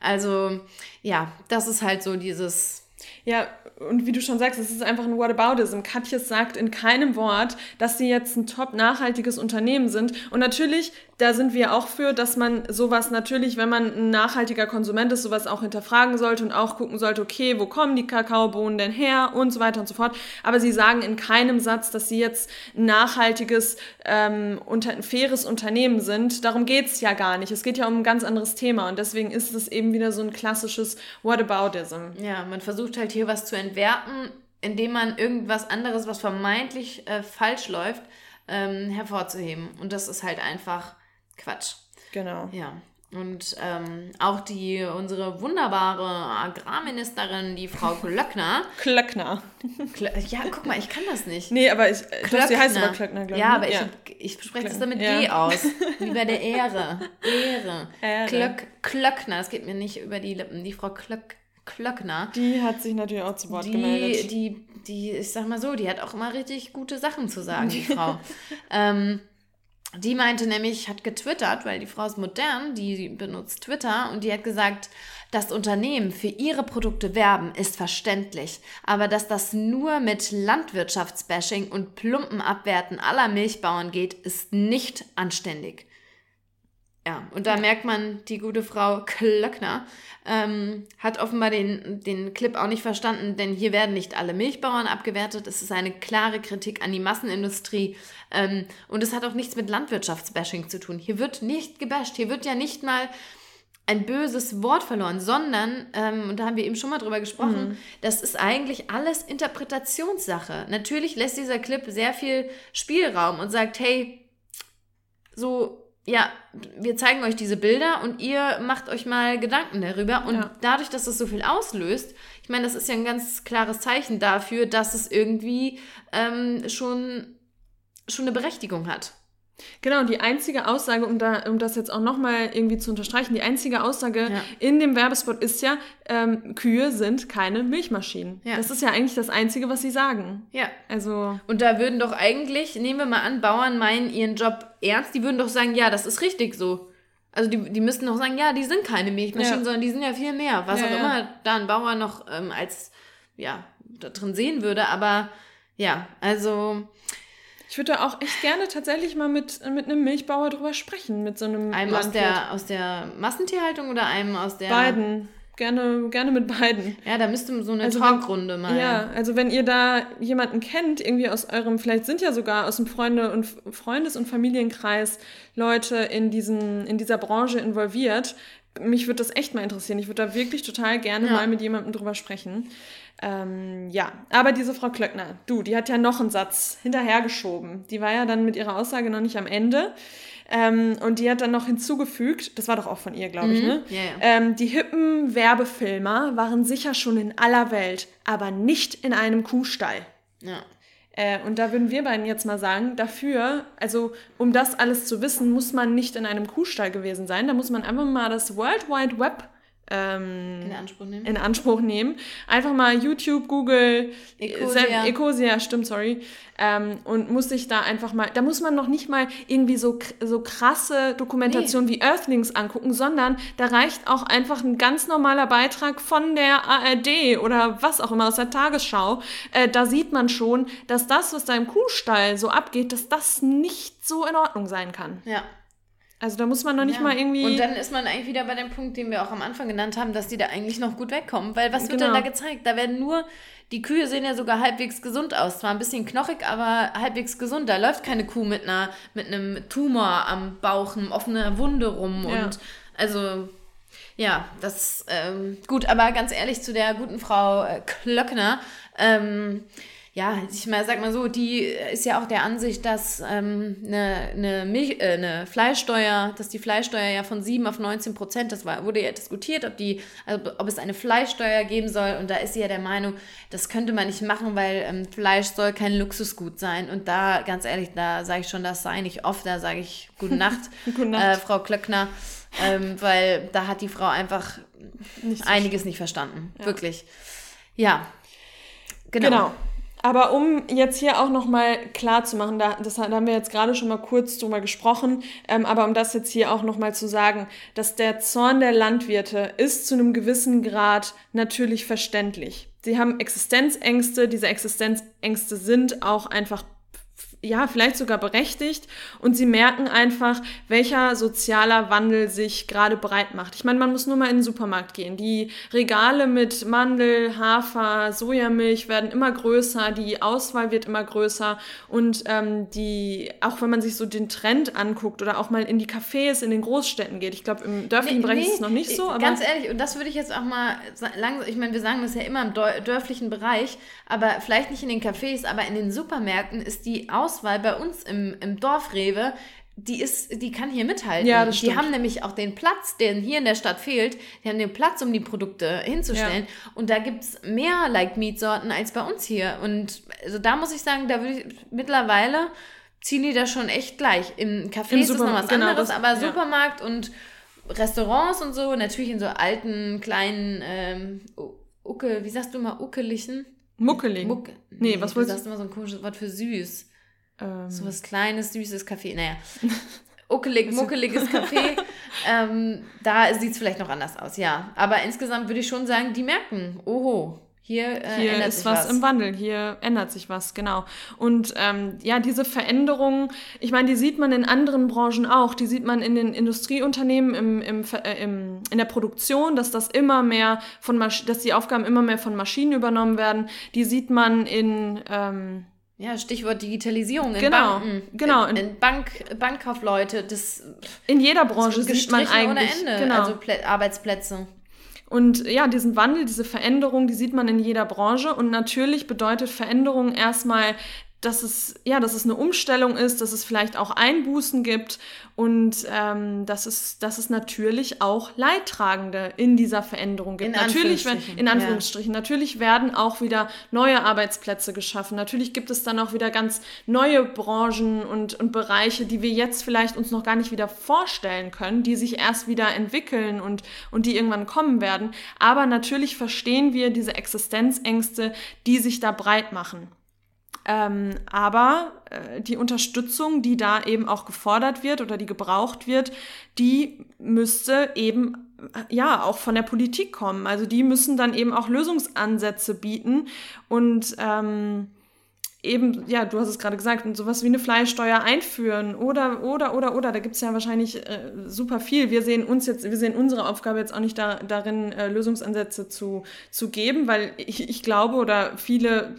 Also ja, das ist halt so dieses. Ja, und wie du schon sagst, es ist einfach ein Whataboutism. Katjes sagt in keinem Wort, dass sie jetzt ein top nachhaltiges Unternehmen sind. Und natürlich da sind wir auch für, dass man sowas natürlich, wenn man ein nachhaltiger Konsument ist, sowas auch hinterfragen sollte und auch gucken sollte, okay, wo kommen die Kakaobohnen denn her und so weiter und so fort. Aber sie sagen in keinem Satz, dass sie jetzt ein nachhaltiges, ähm, unter, ein faires Unternehmen sind. Darum geht's ja gar nicht. Es geht ja um ein ganz anderes Thema und deswegen ist es eben wieder so ein klassisches Whataboutism. Ja, man versucht halt hier was zu entwerten, indem man irgendwas anderes, was vermeintlich äh, falsch läuft, ähm, hervorzuheben. Und das ist halt einfach Quatsch. Genau. Ja. Und ähm, auch die unsere wunderbare Agrarministerin, die Frau Klöckner. Klöckner. Klö ja, guck mal, ich kann das nicht. Nee, aber ich, Klöckner. sie heißt aber Klöckner, glaube ich. Ja, ne? aber ja. ich, ich spreche das dann mit ja. G aus. Wie bei der Ehre. Ehre. Ehre. Klöck, Klöckner, das geht mir nicht über die Lippen. Die Frau Klöck, Klöckner. Die hat sich natürlich auch zu Wort die, gemeldet. Die, die, ich sag mal so, die hat auch immer richtig gute Sachen zu sagen, die Frau. ähm, die meinte nämlich, hat getwittert, weil die Frau ist modern, die benutzt Twitter und die hat gesagt, dass Unternehmen für ihre Produkte werben, ist verständlich. Aber dass das nur mit Landwirtschaftsbashing und plumpen Abwerten aller Milchbauern geht, ist nicht anständig. Ja, und da ja. merkt man, die gute Frau Klöckner ähm, hat offenbar den, den Clip auch nicht verstanden, denn hier werden nicht alle Milchbauern abgewertet. Es ist eine klare Kritik an die Massenindustrie. Ähm, und es hat auch nichts mit Landwirtschaftsbashing zu tun. Hier wird nicht gebasht. Hier wird ja nicht mal ein böses Wort verloren, sondern, ähm, und da haben wir eben schon mal drüber gesprochen, mhm. das ist eigentlich alles Interpretationssache. Natürlich lässt dieser Clip sehr viel Spielraum und sagt, hey, so ja, wir zeigen euch diese Bilder und ihr macht euch mal Gedanken darüber. Und ja. dadurch, dass das so viel auslöst, ich meine, das ist ja ein ganz klares Zeichen dafür, dass es irgendwie ähm, schon, schon eine Berechtigung hat. Genau, die einzige Aussage, um, da, um das jetzt auch nochmal irgendwie zu unterstreichen, die einzige Aussage ja. in dem Werbespot ist ja, ähm, Kühe sind keine Milchmaschinen. Ja. Das ist ja eigentlich das Einzige, was sie sagen. Ja. Also. Und da würden doch eigentlich, nehmen wir mal an, Bauern meinen ihren Job ernst, die würden doch sagen, ja, das ist richtig so. Also die, die müssten doch sagen, ja, die sind keine Milchmaschinen, ja. sondern die sind ja viel mehr. Was auch immer da ein Bauer noch ähm, als, ja, da drin sehen würde. Aber ja, also ich würde da auch echt gerne tatsächlich mal mit, mit einem Milchbauer drüber sprechen, mit so einem. Einem aus der, aus der Massentierhaltung oder einem aus der. Beiden. Gerne, gerne mit beiden. Ja, da müsste so eine also Talkrunde mal. Ja, also wenn ihr da jemanden kennt, irgendwie aus eurem, vielleicht sind ja sogar aus dem Freunde- und Freundes- und Familienkreis Leute in, diesen, in dieser Branche involviert, mich würde das echt mal interessieren. Ich würde da wirklich total gerne ja. mal mit jemandem drüber sprechen. Ähm, ja, aber diese Frau Klöckner, du, die hat ja noch einen Satz hinterhergeschoben. Die war ja dann mit ihrer Aussage noch nicht am Ende. Ähm, und die hat dann noch hinzugefügt, das war doch auch von ihr, glaube ich, mhm. ne? Ja, ja. Ähm, die hippen Werbefilmer waren sicher schon in aller Welt, aber nicht in einem Kuhstall. Ja. Äh, und da würden wir beiden jetzt mal sagen, dafür, also um das alles zu wissen, muss man nicht in einem Kuhstall gewesen sein. Da muss man einfach mal das World Wide Web ähm, in, Anspruch nehmen. in Anspruch nehmen. Einfach mal YouTube, Google, Ecosia, Ecosia stimmt, sorry. Ähm, und muss sich da einfach mal, da muss man noch nicht mal irgendwie so, so krasse Dokumentationen nee. wie Earthlings angucken, sondern da reicht auch einfach ein ganz normaler Beitrag von der ARD oder was auch immer aus der Tagesschau. Äh, da sieht man schon, dass das, was da im Kuhstall so abgeht, dass das nicht so in Ordnung sein kann. Ja. Also da muss man noch nicht ja. mal irgendwie. Und dann ist man eigentlich wieder bei dem Punkt, den wir auch am Anfang genannt haben, dass die da eigentlich noch gut wegkommen. Weil was wird genau. denn da gezeigt? Da werden nur, die Kühe sehen ja sogar halbwegs gesund aus. Zwar ein bisschen knochig, aber halbwegs gesund. Da läuft keine Kuh mit einer, mit einem Tumor am Bauch, einem offenen Wunde rum. Ja. Und also, ja, das ähm, gut, aber ganz ehrlich zu der guten Frau äh, Klöckner. Ähm, ja, ich mal, sag mal so, die ist ja auch der Ansicht, dass ähm, eine, eine, Milch, äh, eine Fleischsteuer, dass die Fleischsteuer ja von 7 auf 19 Prozent, das war, wurde ja diskutiert, ob, die, also ob es eine Fleischsteuer geben soll. Und da ist sie ja der Meinung, das könnte man nicht machen, weil ähm, Fleisch soll kein Luxusgut sein. Und da, ganz ehrlich, da sage ich schon, das sei nicht oft, da sage ich Gute Nacht, Gute Nacht. Äh, Frau Klöckner. Ähm, weil da hat die Frau einfach nicht so einiges schön. nicht verstanden. Ja. Wirklich. Ja. Genau. genau. Aber um jetzt hier auch nochmal klar zu machen, da, das, da haben wir jetzt gerade schon mal kurz drüber gesprochen, ähm, aber um das jetzt hier auch nochmal zu sagen, dass der Zorn der Landwirte ist zu einem gewissen Grad natürlich verständlich. Sie haben Existenzängste, diese Existenzängste sind auch einfach ja, vielleicht sogar berechtigt und sie merken einfach, welcher sozialer Wandel sich gerade breit macht. Ich meine, man muss nur mal in den Supermarkt gehen. Die Regale mit Mandel, Hafer, Sojamilch werden immer größer, die Auswahl wird immer größer und ähm, die, auch wenn man sich so den Trend anguckt oder auch mal in die Cafés in den Großstädten geht, ich glaube, im dörflichen nee, Bereich nee, ist es noch nicht so. Aber ganz ehrlich, und das würde ich jetzt auch mal langsam, ich meine, wir sagen das ja immer im dörflichen Bereich, aber vielleicht nicht in den Cafés, aber in den Supermärkten ist die Auswahl Auswahl bei uns im, im Dorfrewe, die ist, die kann hier mithalten. Ja, das stimmt. Die haben nämlich auch den Platz, der hier in der Stadt fehlt, die haben den Platz, um die Produkte hinzustellen. Ja. Und da gibt es mehr Like-Meat-Sorten als bei uns hier. Und also da muss ich sagen, da würde ich mittlerweile ziehen die da schon echt gleich. Im Café Im ist es noch was genau, anderes, das, aber ja. Supermarkt und Restaurants und so, natürlich in so alten, kleinen ähm, Ucke, wie sagst du mal, uckeligen? Muckelig. Muck nee, nee, was wolltest du? Du sagst immer so ein komisches Wort für süß. Ähm. So was kleines, süßes Kaffee. Naja. Uckelig, muckeliges Kaffee. ähm, da sieht es vielleicht noch anders aus, ja. Aber insgesamt würde ich schon sagen, die merken, oho, hier, äh, hier ist was, was, im Wandel, hier ändert sich was, genau. Und ähm, ja, diese Veränderungen, ich meine, die sieht man in anderen Branchen auch. Die sieht man in den Industrieunternehmen, im, im, äh, im, in der Produktion, dass das immer mehr von Masch dass die Aufgaben immer mehr von Maschinen übernommen werden. Die sieht man in ähm, ja, Stichwort Digitalisierung in genau, Banken. Genau. In, in Bank, Bankkaufleute, das. In jeder Branche sieht man eigentlich. Ohne Ende, genau. also Plä Arbeitsplätze. Und ja, diesen Wandel, diese Veränderung, die sieht man in jeder Branche. Und natürlich bedeutet Veränderung erstmal, dass es, ja, dass es eine Umstellung ist, dass es vielleicht auch Einbußen gibt und ähm, dass, es, dass es natürlich auch Leidtragende in dieser Veränderung gibt. In natürlich, wenn, in Anführungsstrichen, ja. natürlich werden auch wieder neue Arbeitsplätze geschaffen. Natürlich gibt es dann auch wieder ganz neue Branchen und, und Bereiche, die wir jetzt vielleicht uns noch gar nicht wieder vorstellen können, die sich erst wieder entwickeln und, und die irgendwann kommen werden. Aber natürlich verstehen wir diese Existenzängste, die sich da breit machen. Ähm, aber äh, die Unterstützung, die da eben auch gefordert wird oder die gebraucht wird, die müsste eben äh, ja auch von der Politik kommen. Also die müssen dann eben auch Lösungsansätze bieten und ähm, eben, ja, du hast es gerade gesagt, sowas wie eine Fleischsteuer einführen oder, oder, oder, oder, da gibt es ja wahrscheinlich äh, super viel. Wir sehen uns jetzt, wir sehen unsere Aufgabe jetzt auch nicht da, darin, äh, Lösungsansätze zu, zu geben, weil ich, ich glaube oder viele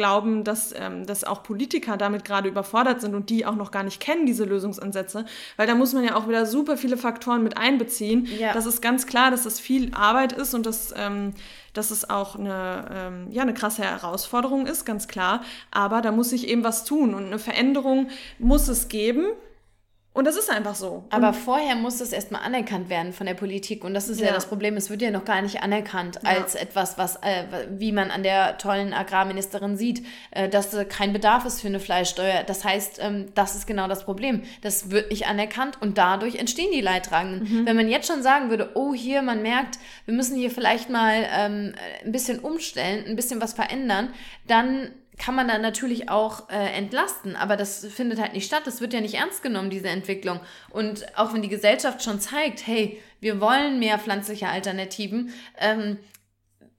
glauben, dass, ähm, dass auch Politiker damit gerade überfordert sind und die auch noch gar nicht kennen, diese Lösungsansätze. Weil da muss man ja auch wieder super viele Faktoren mit einbeziehen. Ja. Das ist ganz klar, dass das viel Arbeit ist und dass, ähm, dass es auch eine, ähm, ja, eine krasse Herausforderung ist, ganz klar. Aber da muss sich eben was tun und eine Veränderung muss es geben. Und das ist einfach so. Aber und vorher muss das erstmal anerkannt werden von der Politik. Und das ist ja, ja das Problem. Es wird ja noch gar nicht anerkannt ja. als etwas, was, äh, wie man an der tollen Agrarministerin sieht, äh, dass äh, kein Bedarf ist für eine Fleischsteuer. Das heißt, ähm, das ist genau das Problem. Das wird nicht anerkannt und dadurch entstehen die Leidtragenden. Mhm. Wenn man jetzt schon sagen würde, oh, hier, man merkt, wir müssen hier vielleicht mal ähm, ein bisschen umstellen, ein bisschen was verändern, dann kann man dann natürlich auch äh, entlasten, aber das findet halt nicht statt. Das wird ja nicht ernst genommen, diese Entwicklung. Und auch wenn die Gesellschaft schon zeigt, hey, wir wollen mehr pflanzliche Alternativen, ähm,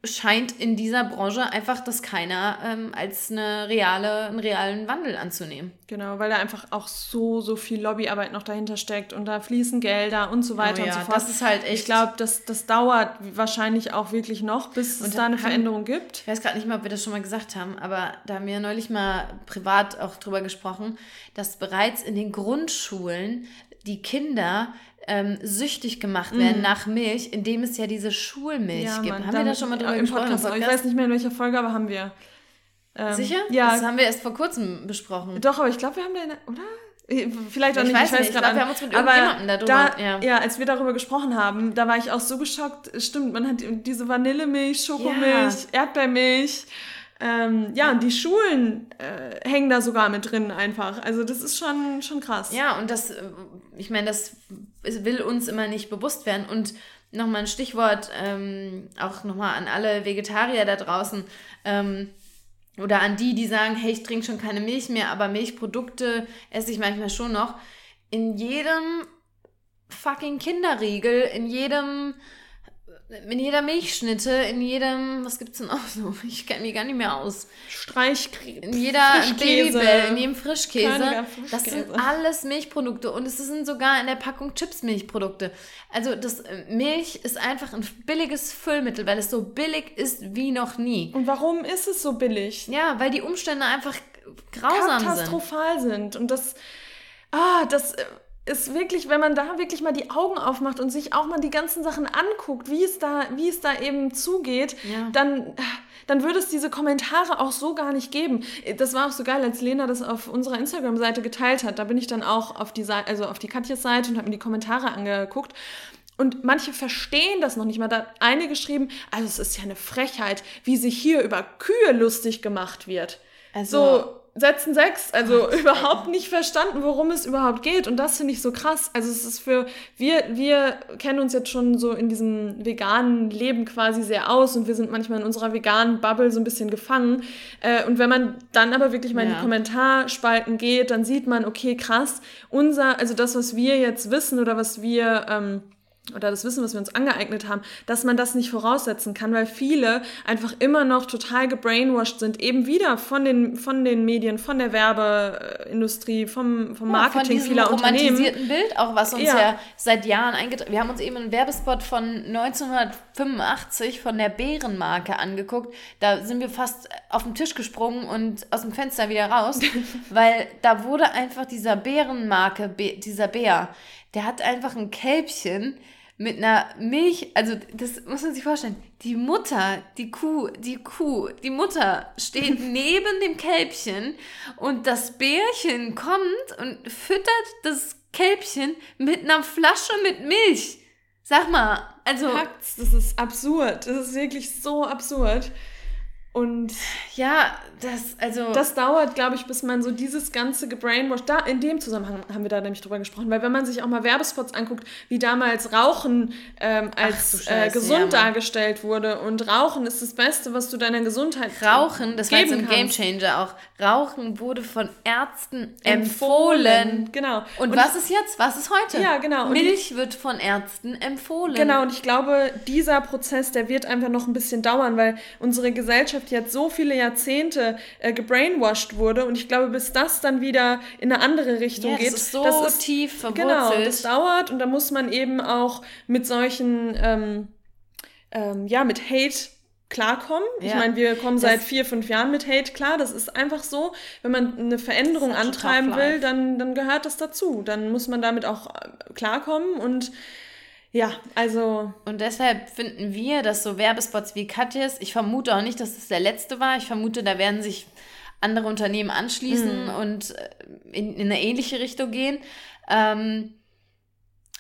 scheint in dieser Branche einfach das keiner ähm, als eine reale, einen realen Wandel anzunehmen. Genau, weil da einfach auch so, so viel Lobbyarbeit noch dahinter steckt und da fließen Gelder und so weiter oh ja, und so fort. Das ist halt echt. Ich glaube, das, das dauert wahrscheinlich auch wirklich noch, bis und es da eine haben, Veränderung gibt. Ich weiß gerade nicht mal, ob wir das schon mal gesagt haben, aber da haben wir neulich mal privat auch drüber gesprochen, dass bereits in den Grundschulen die Kinder ähm, süchtig gemacht werden mm. nach Milch, indem es ja diese Schulmilch ja, gibt. Mann, haben wir da schon mal drüber gesprochen? Podcast, Podcast? Ich weiß nicht mehr in welcher Folge, aber haben wir. Ähm, Sicher? Ja. Das haben wir erst vor kurzem besprochen. Doch, aber ich glaube, wir haben da, oder? Vielleicht auch ich nicht, weiß ich weiß nicht. Ich glaube, wir haben uns mit irgendjemandem darüber. Da, ja. ja, als wir darüber gesprochen haben, da war ich auch so geschockt. Stimmt, man hat diese Vanillemilch, Schokomilch, ja. Erdbeermilch. Ähm, ja, und die Schulen äh, hängen da sogar mit drin einfach. Also das ist schon, schon krass. Ja, und das, äh, ich meine, das will uns immer nicht bewusst werden. Und nochmal ein Stichwort, ähm, auch nochmal an alle Vegetarier da draußen. Ähm, oder an die, die sagen, hey, ich trinke schon keine Milch mehr, aber Milchprodukte esse ich manchmal schon noch. In jedem fucking Kinderriegel, in jedem in jeder Milchschnitte, in jedem, was gibt's denn auch so? Ich kenne mich gar nicht mehr aus. Streichkäse. In jeder Babybell, in jedem Frischkäse. Frischkäse. Das sind alles Milchprodukte und es sind sogar in der Packung Chips Milchprodukte. Also das äh, Milch ist einfach ein billiges Füllmittel, weil es so billig ist wie noch nie. Und warum ist es so billig? Ja, weil die Umstände einfach grausam Katastrophal sind. Katastrophal sind und das ah, das äh, ist wirklich, wenn man da wirklich mal die Augen aufmacht und sich auch mal die ganzen Sachen anguckt, wie es da, wie es da eben zugeht, ja. dann, dann würde es diese Kommentare auch so gar nicht geben. Das war auch so geil, als Lena das auf unserer Instagram-Seite geteilt hat. Da bin ich dann auch auf die Seite, also auf die Katjes Seite und habe mir die Kommentare angeguckt. Und manche verstehen das noch nicht mal. Da hat eine geschrieben, also es ist ja eine Frechheit, wie sich hier über Kühe lustig gemacht wird. Also, so, setzen sechs. Also Ach, überhaupt nicht verstanden, worum es überhaupt geht. Und das finde ich so krass. Also es ist für, wir, wir kennen uns jetzt schon so in diesem veganen Leben quasi sehr aus und wir sind manchmal in unserer veganen Bubble so ein bisschen gefangen. Äh, und wenn man dann aber wirklich mal ja. in die Kommentarspalten geht, dann sieht man, okay, krass, unser, also das, was wir jetzt wissen oder was wir, ähm, oder das Wissen, was wir uns angeeignet haben, dass man das nicht voraussetzen kann, weil viele einfach immer noch total gebrainwashed sind, eben wieder von den, von den Medien, von der Werbeindustrie, vom, vom Marketing ja, von vieler Unternehmen. romantisierten Bild, auch was uns ja, ja seit Jahren eingetragen Wir haben uns eben einen Werbespot von 1985 von der Bärenmarke angeguckt. Da sind wir fast auf den Tisch gesprungen und aus dem Fenster wieder raus, weil da wurde einfach dieser Bärenmarke, dieser Bär, der hat einfach ein Kälbchen mit einer Milch, also das muss man sich vorstellen. Die Mutter, die Kuh, die Kuh, die Mutter steht neben dem Kälbchen und das Bärchen kommt und füttert das Kälbchen mit einer Flasche mit Milch. Sag mal, also. Packt's, das ist absurd. Das ist wirklich so absurd. Und ja, das, also. Das dauert, glaube ich, bis man so dieses ganze gebrainwashed, da, in dem Zusammenhang haben wir da nämlich drüber gesprochen, weil wenn man sich auch mal Werbespots anguckt, wie damals Rauchen ähm, als Ach, äh, gesund ja, dargestellt wurde und Rauchen ist das Beste, was du deiner Gesundheit Rauchen, das war jetzt ein Gamechanger auch. Rauchen wurde von Ärzten empfohlen. empfohlen. Genau. Und, und was ist jetzt? Was ist heute? Ja, genau. Milch wird von Ärzten empfohlen. Genau, und ich glaube, dieser Prozess, der wird einfach noch ein bisschen dauern, weil unsere Gesellschaft jetzt so viele Jahrzehnte äh, gebrainwashed wurde und ich glaube, bis das dann wieder in eine andere Richtung ja, geht, das ist so das ist, tief verwurzelt. Genau, das dauert und da muss man eben auch mit solchen, ähm, ähm, ja, mit Hate klarkommen. Ja. Ich meine, wir kommen seit vier, fünf Jahren mit Hate klar. Das ist einfach so. Wenn man eine Veränderung antreiben will, dann, dann gehört das dazu. Dann muss man damit auch äh, klarkommen und ja, also. Und deshalb finden wir, dass so Werbespots wie Katjes, ich vermute auch nicht, dass das der letzte war. Ich vermute, da werden sich andere Unternehmen anschließen mhm. und äh, in, in, eine ähnliche Richtung gehen. Ähm,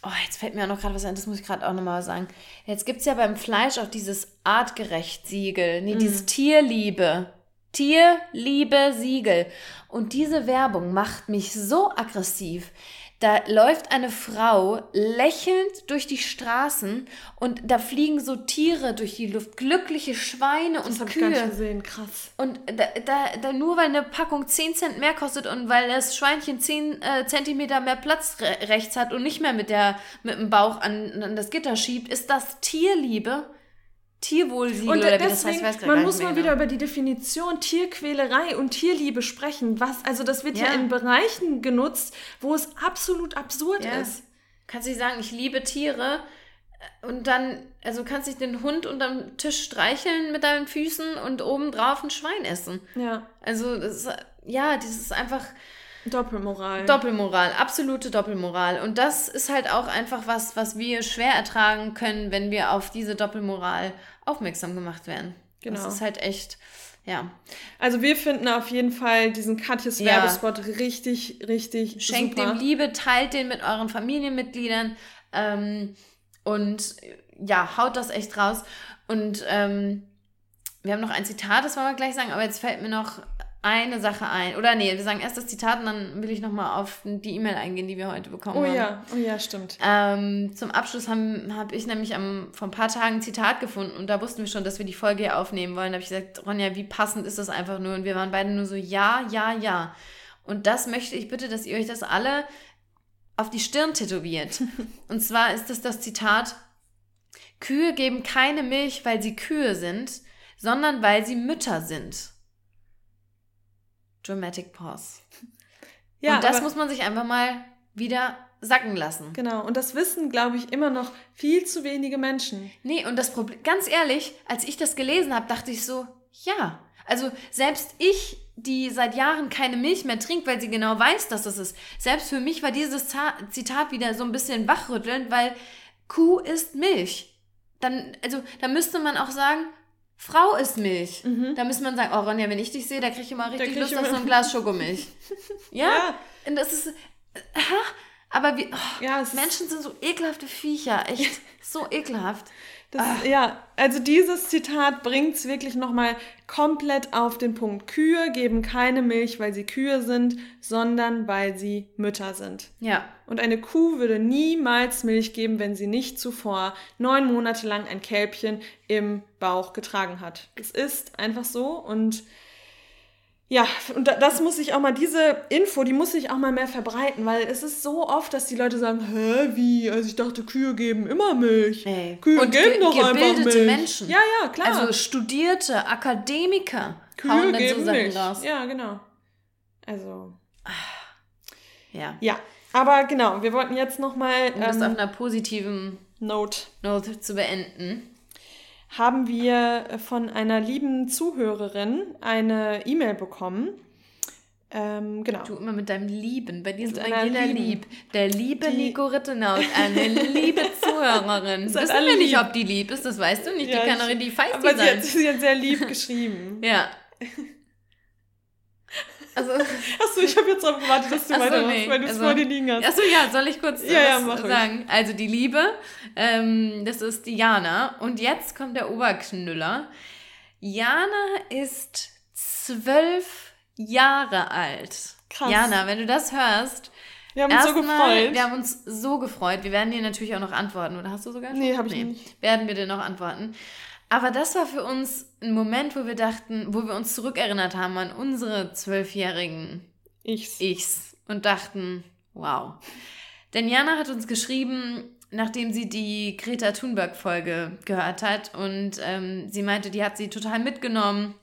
oh, jetzt fällt mir auch noch gerade was ein, das muss ich gerade auch nochmal sagen. Jetzt gibt es ja beim Fleisch auch dieses Artgerecht-Siegel, nee, mhm. dieses Tierliebe. Tierliebe-Siegel. Und diese Werbung macht mich so aggressiv. Da läuft eine Frau lächelnd durch die Straßen und da fliegen so Tiere durch die Luft, glückliche Schweine und das Kühe. Ich gar nicht gesehen, krass. Und da, da, da, nur weil eine Packung 10 Cent mehr kostet und weil das Schweinchen 10 äh, Zentimeter mehr Platz re rechts hat und nicht mehr mit, der, mit dem Bauch an, an das Gitter schiebt, ist das Tierliebe. Tierwohlsiegel und oder wie das heißt, man muss mal wieder über die Definition Tierquälerei und Tierliebe sprechen. Was, also das wird ja, ja in Bereichen genutzt, wo es absolut absurd ja. ist. Kannst du nicht sagen, ich liebe Tiere äh, und dann, also kannst du den Hund unterm Tisch streicheln mit deinen Füßen und obendrauf ein Schwein essen. Ja. Also, das ist, ja, das ist einfach Doppelmoral. Doppelmoral, absolute Doppelmoral. Und das ist halt auch einfach was, was wir schwer ertragen können, wenn wir auf diese Doppelmoral aufmerksam gemacht werden. Genau. Das ist halt echt, ja. Also wir finden auf jeden Fall diesen Katjes ja. Werbespot richtig, richtig Schenkt super. dem Liebe, teilt den mit euren Familienmitgliedern ähm, und ja, haut das echt raus. Und ähm, wir haben noch ein Zitat, das wollen wir gleich sagen, aber jetzt fällt mir noch eine Sache ein. Oder nee, wir sagen erst das Zitat und dann will ich nochmal auf die E-Mail eingehen, die wir heute bekommen oh, haben. Oh ja, oh ja, stimmt. Ähm, zum Abschluss habe hab ich nämlich am, vor ein paar Tagen ein Zitat gefunden und da wussten wir schon, dass wir die Folge hier aufnehmen wollen. Da habe ich gesagt, Ronja, wie passend ist das einfach nur? Und wir waren beide nur so, ja, ja, ja. Und das möchte ich bitte, dass ihr euch das alle auf die Stirn tätowiert. und zwar ist das das Zitat, Kühe geben keine Milch, weil sie Kühe sind, sondern weil sie Mütter sind. Dramatic Pause. Ja, und das muss man sich einfach mal wieder sacken lassen. Genau, und das wissen, glaube ich, immer noch viel zu wenige Menschen. Nee, und das Problem, ganz ehrlich, als ich das gelesen habe, dachte ich so, ja. Also selbst ich, die seit Jahren keine Milch mehr trinkt, weil sie genau weiß, dass das ist, selbst für mich war dieses Zitat wieder so ein bisschen wachrüttelnd, weil Kuh ist Milch. Dann, also, da müsste man auch sagen, Frau ist Milch. Mhm. Da müsste man sagen, oh Ronja, wenn ich dich sehe, da kriege ich immer richtig Lust auf so ein Glas Schokomilch. ja? ja? Und das ist. Aber wir, oh, ja, Menschen sind so ekelhafte Viecher, echt so ekelhaft. Das, ah. Ja, also dieses Zitat bringt es wirklich nochmal komplett auf den Punkt. Kühe geben keine Milch, weil sie Kühe sind, sondern weil sie Mütter sind. Ja. Und eine Kuh würde niemals Milch geben, wenn sie nicht zuvor neun Monate lang ein Kälbchen im Bauch getragen hat. Es ist einfach so und Ja, und das muss ich auch mal, diese Info, die muss ich auch mal mehr verbreiten, weil es ist so oft, dass die Leute sagen, hä, wie? Also ich dachte, Kühe geben immer Milch. Ey. Kühe und geben doch einfach Milch. Menschen. Ja, ja, klar. Also studierte Akademiker Kühe hauen dann so Sachen Milch. raus. Ja, genau. Also. Ja. Ja, aber genau, wir wollten jetzt nochmal... Um ähm, das auf einer positiven Note. Note zu beenden haben wir von einer lieben Zuhörerin eine E-Mail bekommen. Ähm, genau. Du immer mit deinem Lieben. Bei dir ist jeder lieben. lieb. Der liebe die, Nico Rittenhaus, eine liebe Zuhörerin. Wissen wir nicht, ob die lieb ist, das weißt du nicht. Ja, die kann auch die feisty aber sein. Aber sie, sie hat sehr lieb geschrieben. ja. Also, Achso, ich habe jetzt darauf gewartet, dass du Achso, weitermachst, nee. weil du es also, vor dir liegen hast. Achso, ja, soll ich kurz ja, ja, sagen? Ich. Also die Liebe, ähm, das ist Diana. Und jetzt kommt der Oberknüller. Jana ist zwölf Jahre alt. Krass. Jana, wenn du das hörst, wir haben uns so gefreut. Wir haben uns so gefreut. Wir werden dir natürlich auch noch antworten. Oder hast du sogar schon? Nee, habe ich nee. nicht. Werden wir dir noch antworten. Aber das war für uns ein Moment, wo wir dachten, wo wir uns zurückerinnert haben an unsere zwölfjährigen Ichs. Ichs und dachten, wow. Denn Jana hat uns geschrieben, nachdem sie die Greta Thunberg-Folge gehört hat und ähm, sie meinte, die hat sie total mitgenommen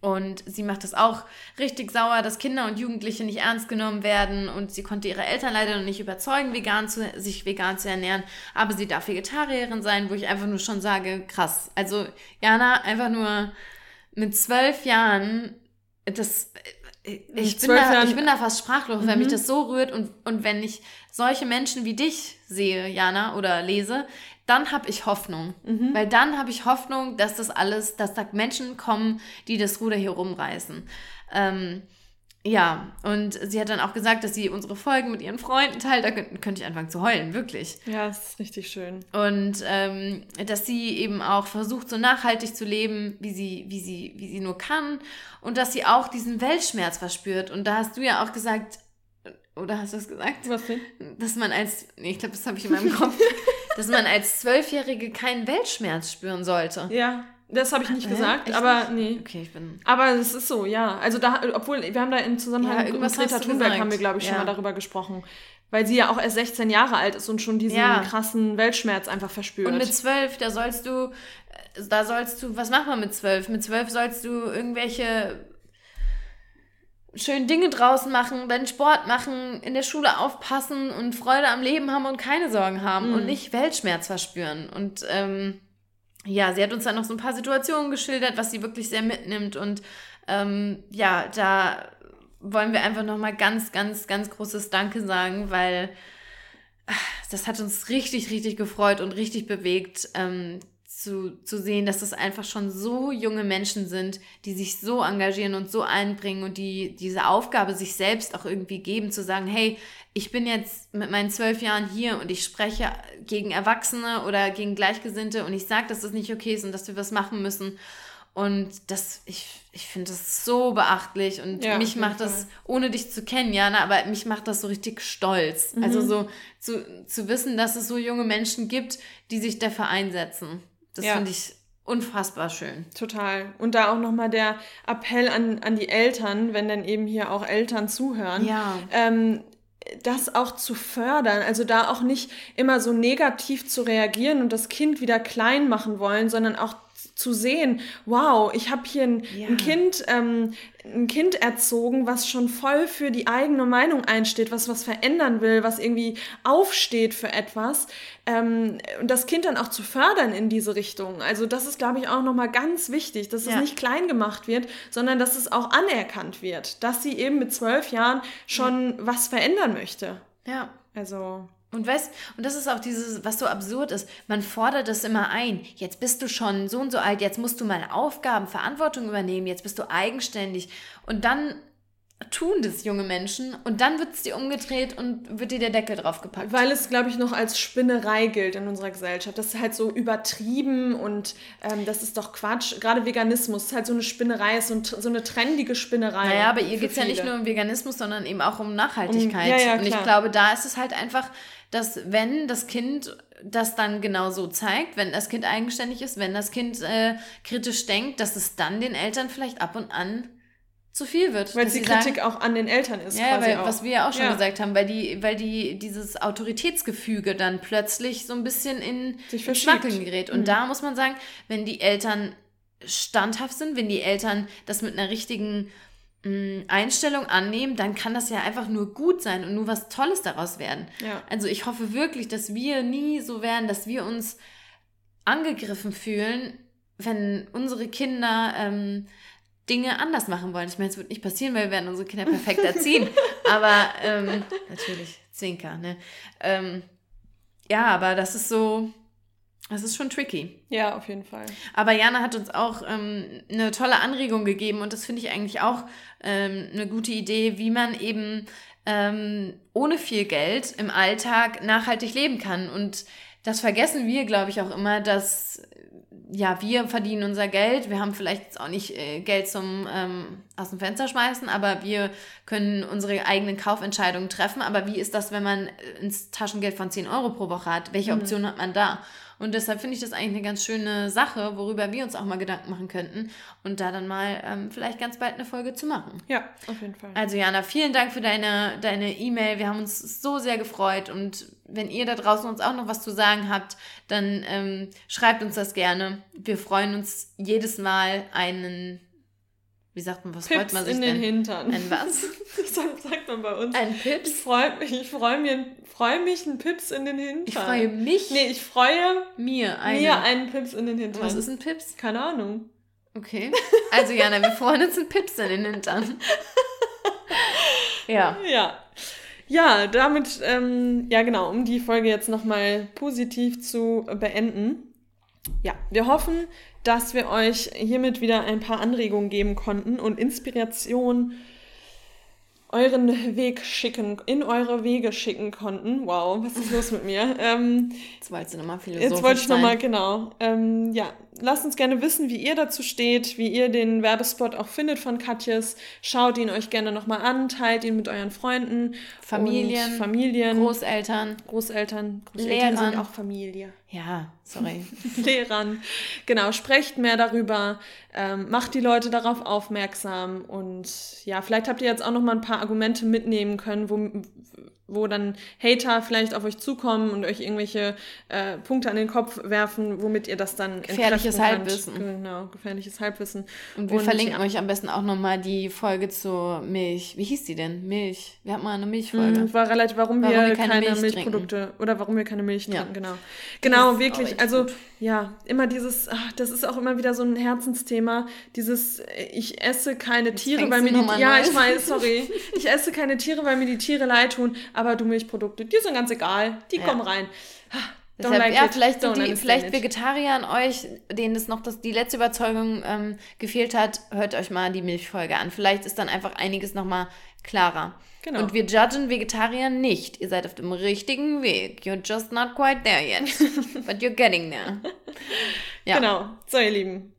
und sie macht es auch richtig sauer, dass Kinder und Jugendliche nicht ernst genommen werden. Und sie konnte ihre Eltern leider noch nicht überzeugen, vegan zu, sich vegan zu ernähren. Aber sie darf Vegetarierin sein, wo ich einfach nur schon sage, krass. Also Jana, einfach nur mit zwölf Jahren, das, ich, bin da, ich bin da fast sprachlos, mhm. wenn mich mhm. das so rührt. Und, und wenn ich solche Menschen wie dich sehe, Jana, oder lese, dann habe ich Hoffnung. Mhm. Weil dann habe ich Hoffnung, dass das alles, dass da Menschen kommen, die das Ruder hier rumreißen. Ähm, ja, und sie hat dann auch gesagt, dass sie unsere Folgen mit ihren Freunden teilt. Da könnte, könnte ich anfangen zu heulen, wirklich. Ja, das ist richtig schön. Und ähm, dass sie eben auch versucht, so nachhaltig zu leben, wie sie, wie, sie, wie sie nur kann. Und dass sie auch diesen Weltschmerz verspürt. Und da hast du ja auch gesagt, oder hast du es gesagt? Was denn? Dass man als, nee, ich glaube, das habe ich in meinem Kopf, dass man als Zwölfjährige keinen Weltschmerz spüren sollte. Ja. Das habe ich nicht gesagt, echt? aber nee. Okay, ich bin. Aber es ist so, ja. Also da, obwohl wir haben da im Zusammenhang ja, mit Greta Thunberg haben wir, glaube ich, ja. schon mal darüber gesprochen. Weil sie ja auch erst 16 Jahre alt ist und schon diesen ja. krassen Weltschmerz einfach verspürt. Und mit zwölf, da sollst du, da sollst du, was macht man mit zwölf? Mit zwölf sollst du irgendwelche schön Dinge draußen machen, deinen Sport machen, in der Schule aufpassen und Freude am Leben haben und keine Sorgen haben mhm. und nicht Weltschmerz verspüren. Und ähm, ja, sie hat uns dann noch so ein paar Situationen geschildert, was sie wirklich sehr mitnimmt. Und ähm, ja, da wollen wir einfach nochmal ganz, ganz, ganz großes Danke sagen, weil ah, das hat uns richtig, richtig gefreut und richtig bewegt, ähm, zu, zu sehen, dass das einfach schon so junge Menschen sind, die sich so engagieren und so einbringen und die diese Aufgabe sich selbst auch irgendwie geben, zu sagen, hey, ich bin jetzt mit meinen zwölf Jahren hier und ich spreche gegen Erwachsene oder gegen Gleichgesinnte und ich sage, dass das nicht okay ist und dass wir was machen müssen. Und das, ich, ich finde das so beachtlich und ja, mich macht das, ohne dich zu kennen, Jana, aber mich macht das so richtig stolz. Mhm. Also so zu, zu wissen, dass es so junge Menschen gibt, die sich dafür einsetzen. Das ja. finde ich unfassbar schön. Total. Und da auch nochmal der Appell an, an die Eltern, wenn dann eben hier auch Eltern zuhören. Ja. Ähm, das auch zu fördern, also da auch nicht immer so negativ zu reagieren und das Kind wieder klein machen wollen, sondern auch zu sehen, wow, ich habe hier ein, ja. ein Kind, ähm, ein Kind erzogen, was schon voll für die eigene Meinung einsteht, was was verändern will, was irgendwie aufsteht für etwas ähm, und das Kind dann auch zu fördern in diese Richtung. Also das ist, glaube ich, auch nochmal ganz wichtig, dass ja. es nicht klein gemacht wird, sondern dass es auch anerkannt wird, dass sie eben mit zwölf Jahren schon ja. was verändern möchte. Ja. Also und weißt, und das ist auch dieses, was so absurd ist. Man fordert das immer ein. Jetzt bist du schon so und so alt, jetzt musst du mal Aufgaben, Verantwortung übernehmen, jetzt bist du eigenständig. Und dann tun das junge Menschen und dann wird es dir umgedreht und wird dir der Deckel drauf gepackt. Weil es, glaube ich, noch als Spinnerei gilt in unserer Gesellschaft. Das ist halt so übertrieben und ähm, das ist doch Quatsch. Gerade Veganismus ist halt so eine Spinnerei, ist so, ein, so eine trendige Spinnerei. Naja, aber ihr geht es ja nicht nur um Veganismus, sondern eben auch um Nachhaltigkeit. Um, ja, ja, und ich glaube, da ist es halt einfach dass wenn das Kind das dann genau so zeigt, wenn das Kind eigenständig ist, wenn das Kind äh, kritisch denkt, dass es dann den Eltern vielleicht ab und an zu viel wird. Weil die Kritik sagen, auch an den Eltern ist. Ja, weil, auch. was wir ja auch schon ja. gesagt haben, weil die, weil die dieses Autoritätsgefüge dann plötzlich so ein bisschen in, in Schwackeln gerät. Und mhm. da muss man sagen, wenn die Eltern standhaft sind, wenn die Eltern das mit einer richtigen Einstellung annehmen, dann kann das ja einfach nur gut sein und nur was Tolles daraus werden. Ja. Also ich hoffe wirklich, dass wir nie so werden, dass wir uns angegriffen fühlen, wenn unsere Kinder ähm, Dinge anders machen wollen. Ich meine, es wird nicht passieren, weil wir werden unsere Kinder perfekt erziehen. aber ähm, natürlich, Zwinker, ne? Ähm, ja, aber das ist so, das ist schon tricky. Ja, auf jeden Fall. Aber Jana hat uns auch ähm, eine tolle Anregung gegeben und das finde ich eigentlich auch ähm, eine gute Idee, wie man eben ähm, ohne viel Geld im Alltag nachhaltig leben kann. Und das vergessen wir, glaube ich, auch immer, dass ja, wir verdienen unser Geld. Wir haben vielleicht jetzt auch nicht äh, Geld zum ähm, aus dem Fenster schmeißen, aber wir können unsere eigenen Kaufentscheidungen treffen. Aber wie ist das, wenn man ein Taschengeld von 10 Euro pro Woche hat? Welche mhm. Option hat man da? Und deshalb finde ich das eigentlich eine ganz schöne Sache, worüber wir uns auch mal Gedanken machen könnten und da dann mal ähm, vielleicht ganz bald eine Folge zu machen. Ja, auf jeden Fall. Also Jana, vielen Dank für deine deine E-Mail. Wir haben uns so sehr gefreut und wenn ihr da draußen uns auch noch was zu sagen habt, dann ähm, schreibt uns das gerne. Wir freuen uns jedes Mal einen wie sagt man, was Pips freut man sich in den denn? Hintern. Ein was? das sagt man bei uns. Ein Pips? Ich freue mich, ich freue mich, freu mich einen Pips in den Hintern. Ich freue mich? Nee, ich freue mir einen. Mir einen Pips in den Hintern. Was ist ein Pips? Keine Ahnung. Okay. Also Jana, wir freuen uns einen Pips in den Hintern. ja. Ja. Ja, damit, ähm, ja genau, um die Folge jetzt nochmal positiv zu beenden. Ja, wir hoffen, dass wir euch hiermit wieder ein paar Anregungen geben konnten und Inspiration euren Weg schicken, in eure Wege schicken konnten. Wow, was ist los mit mir? Ähm, jetzt wolltest du nochmal philosophisch Jetzt wollte ich nochmal, genau. Ähm, ja, lasst uns gerne wissen, wie ihr dazu steht, wie ihr den Werbespot auch findet von Katjes. Schaut ihn euch gerne nochmal an, teilt ihn mit euren Freunden, Familien, Familien Großeltern, Großeltern, Großeltern Lehrern. sind auch Familie. Ja, sorry. Lehrern. Genau, sprecht mehr darüber, ähm, macht die Leute darauf aufmerksam und ja, vielleicht habt ihr jetzt auch nochmal ein paar Argumente mitnehmen können, wo, wo dann Hater vielleicht auf euch zukommen und euch irgendwelche äh, Punkte an den Kopf werfen, womit ihr das dann gefährliches Halbwissen. Genau, gefährliches Halbwissen. Und wir und, verlinken euch am besten auch nochmal die Folge zur Milch. Wie hieß die denn? Milch. Wir hatten mal eine Milchfolge. Mhm, war relativ, warum, warum wir, wir, keine, keine Milchprodukte trinken. oder warum wir keine Milch ja. trinken, genau. Genau, wirklich. Also gut. Ja, immer dieses, ach, das ist auch immer wieder so ein Herzensthema. Dieses, ich esse keine Jetzt Tiere, weil mir die, ja, ich weiß, sorry, ich esse keine Tiere, weil mir die Tiere leid tun aber du Milchprodukte, die sind ganz egal, die ja. kommen rein. Deshalb, like ja, it, vielleicht sind die, vielleicht Vegetarier an euch, denen es noch das, die letzte Überzeugung ähm, gefehlt hat, hört euch mal die Milchfolge an. Vielleicht ist dann einfach einiges nochmal klarer. Genau. Und wir judgen Vegetarier nicht. Ihr seid auf dem richtigen Weg. You're just not quite there yet. But you're getting there. Ja. Genau. So, ihr Lieben.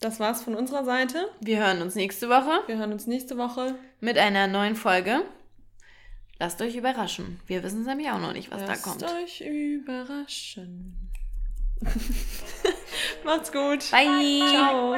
Das war's von unserer Seite. Wir hören uns nächste Woche. Wir hören uns nächste Woche. Mit einer neuen Folge. Lasst euch überraschen. Wir wissen es nämlich auch noch nicht, was Lasst da kommt. Lasst euch überraschen. Macht's gut. Bye. Ciao.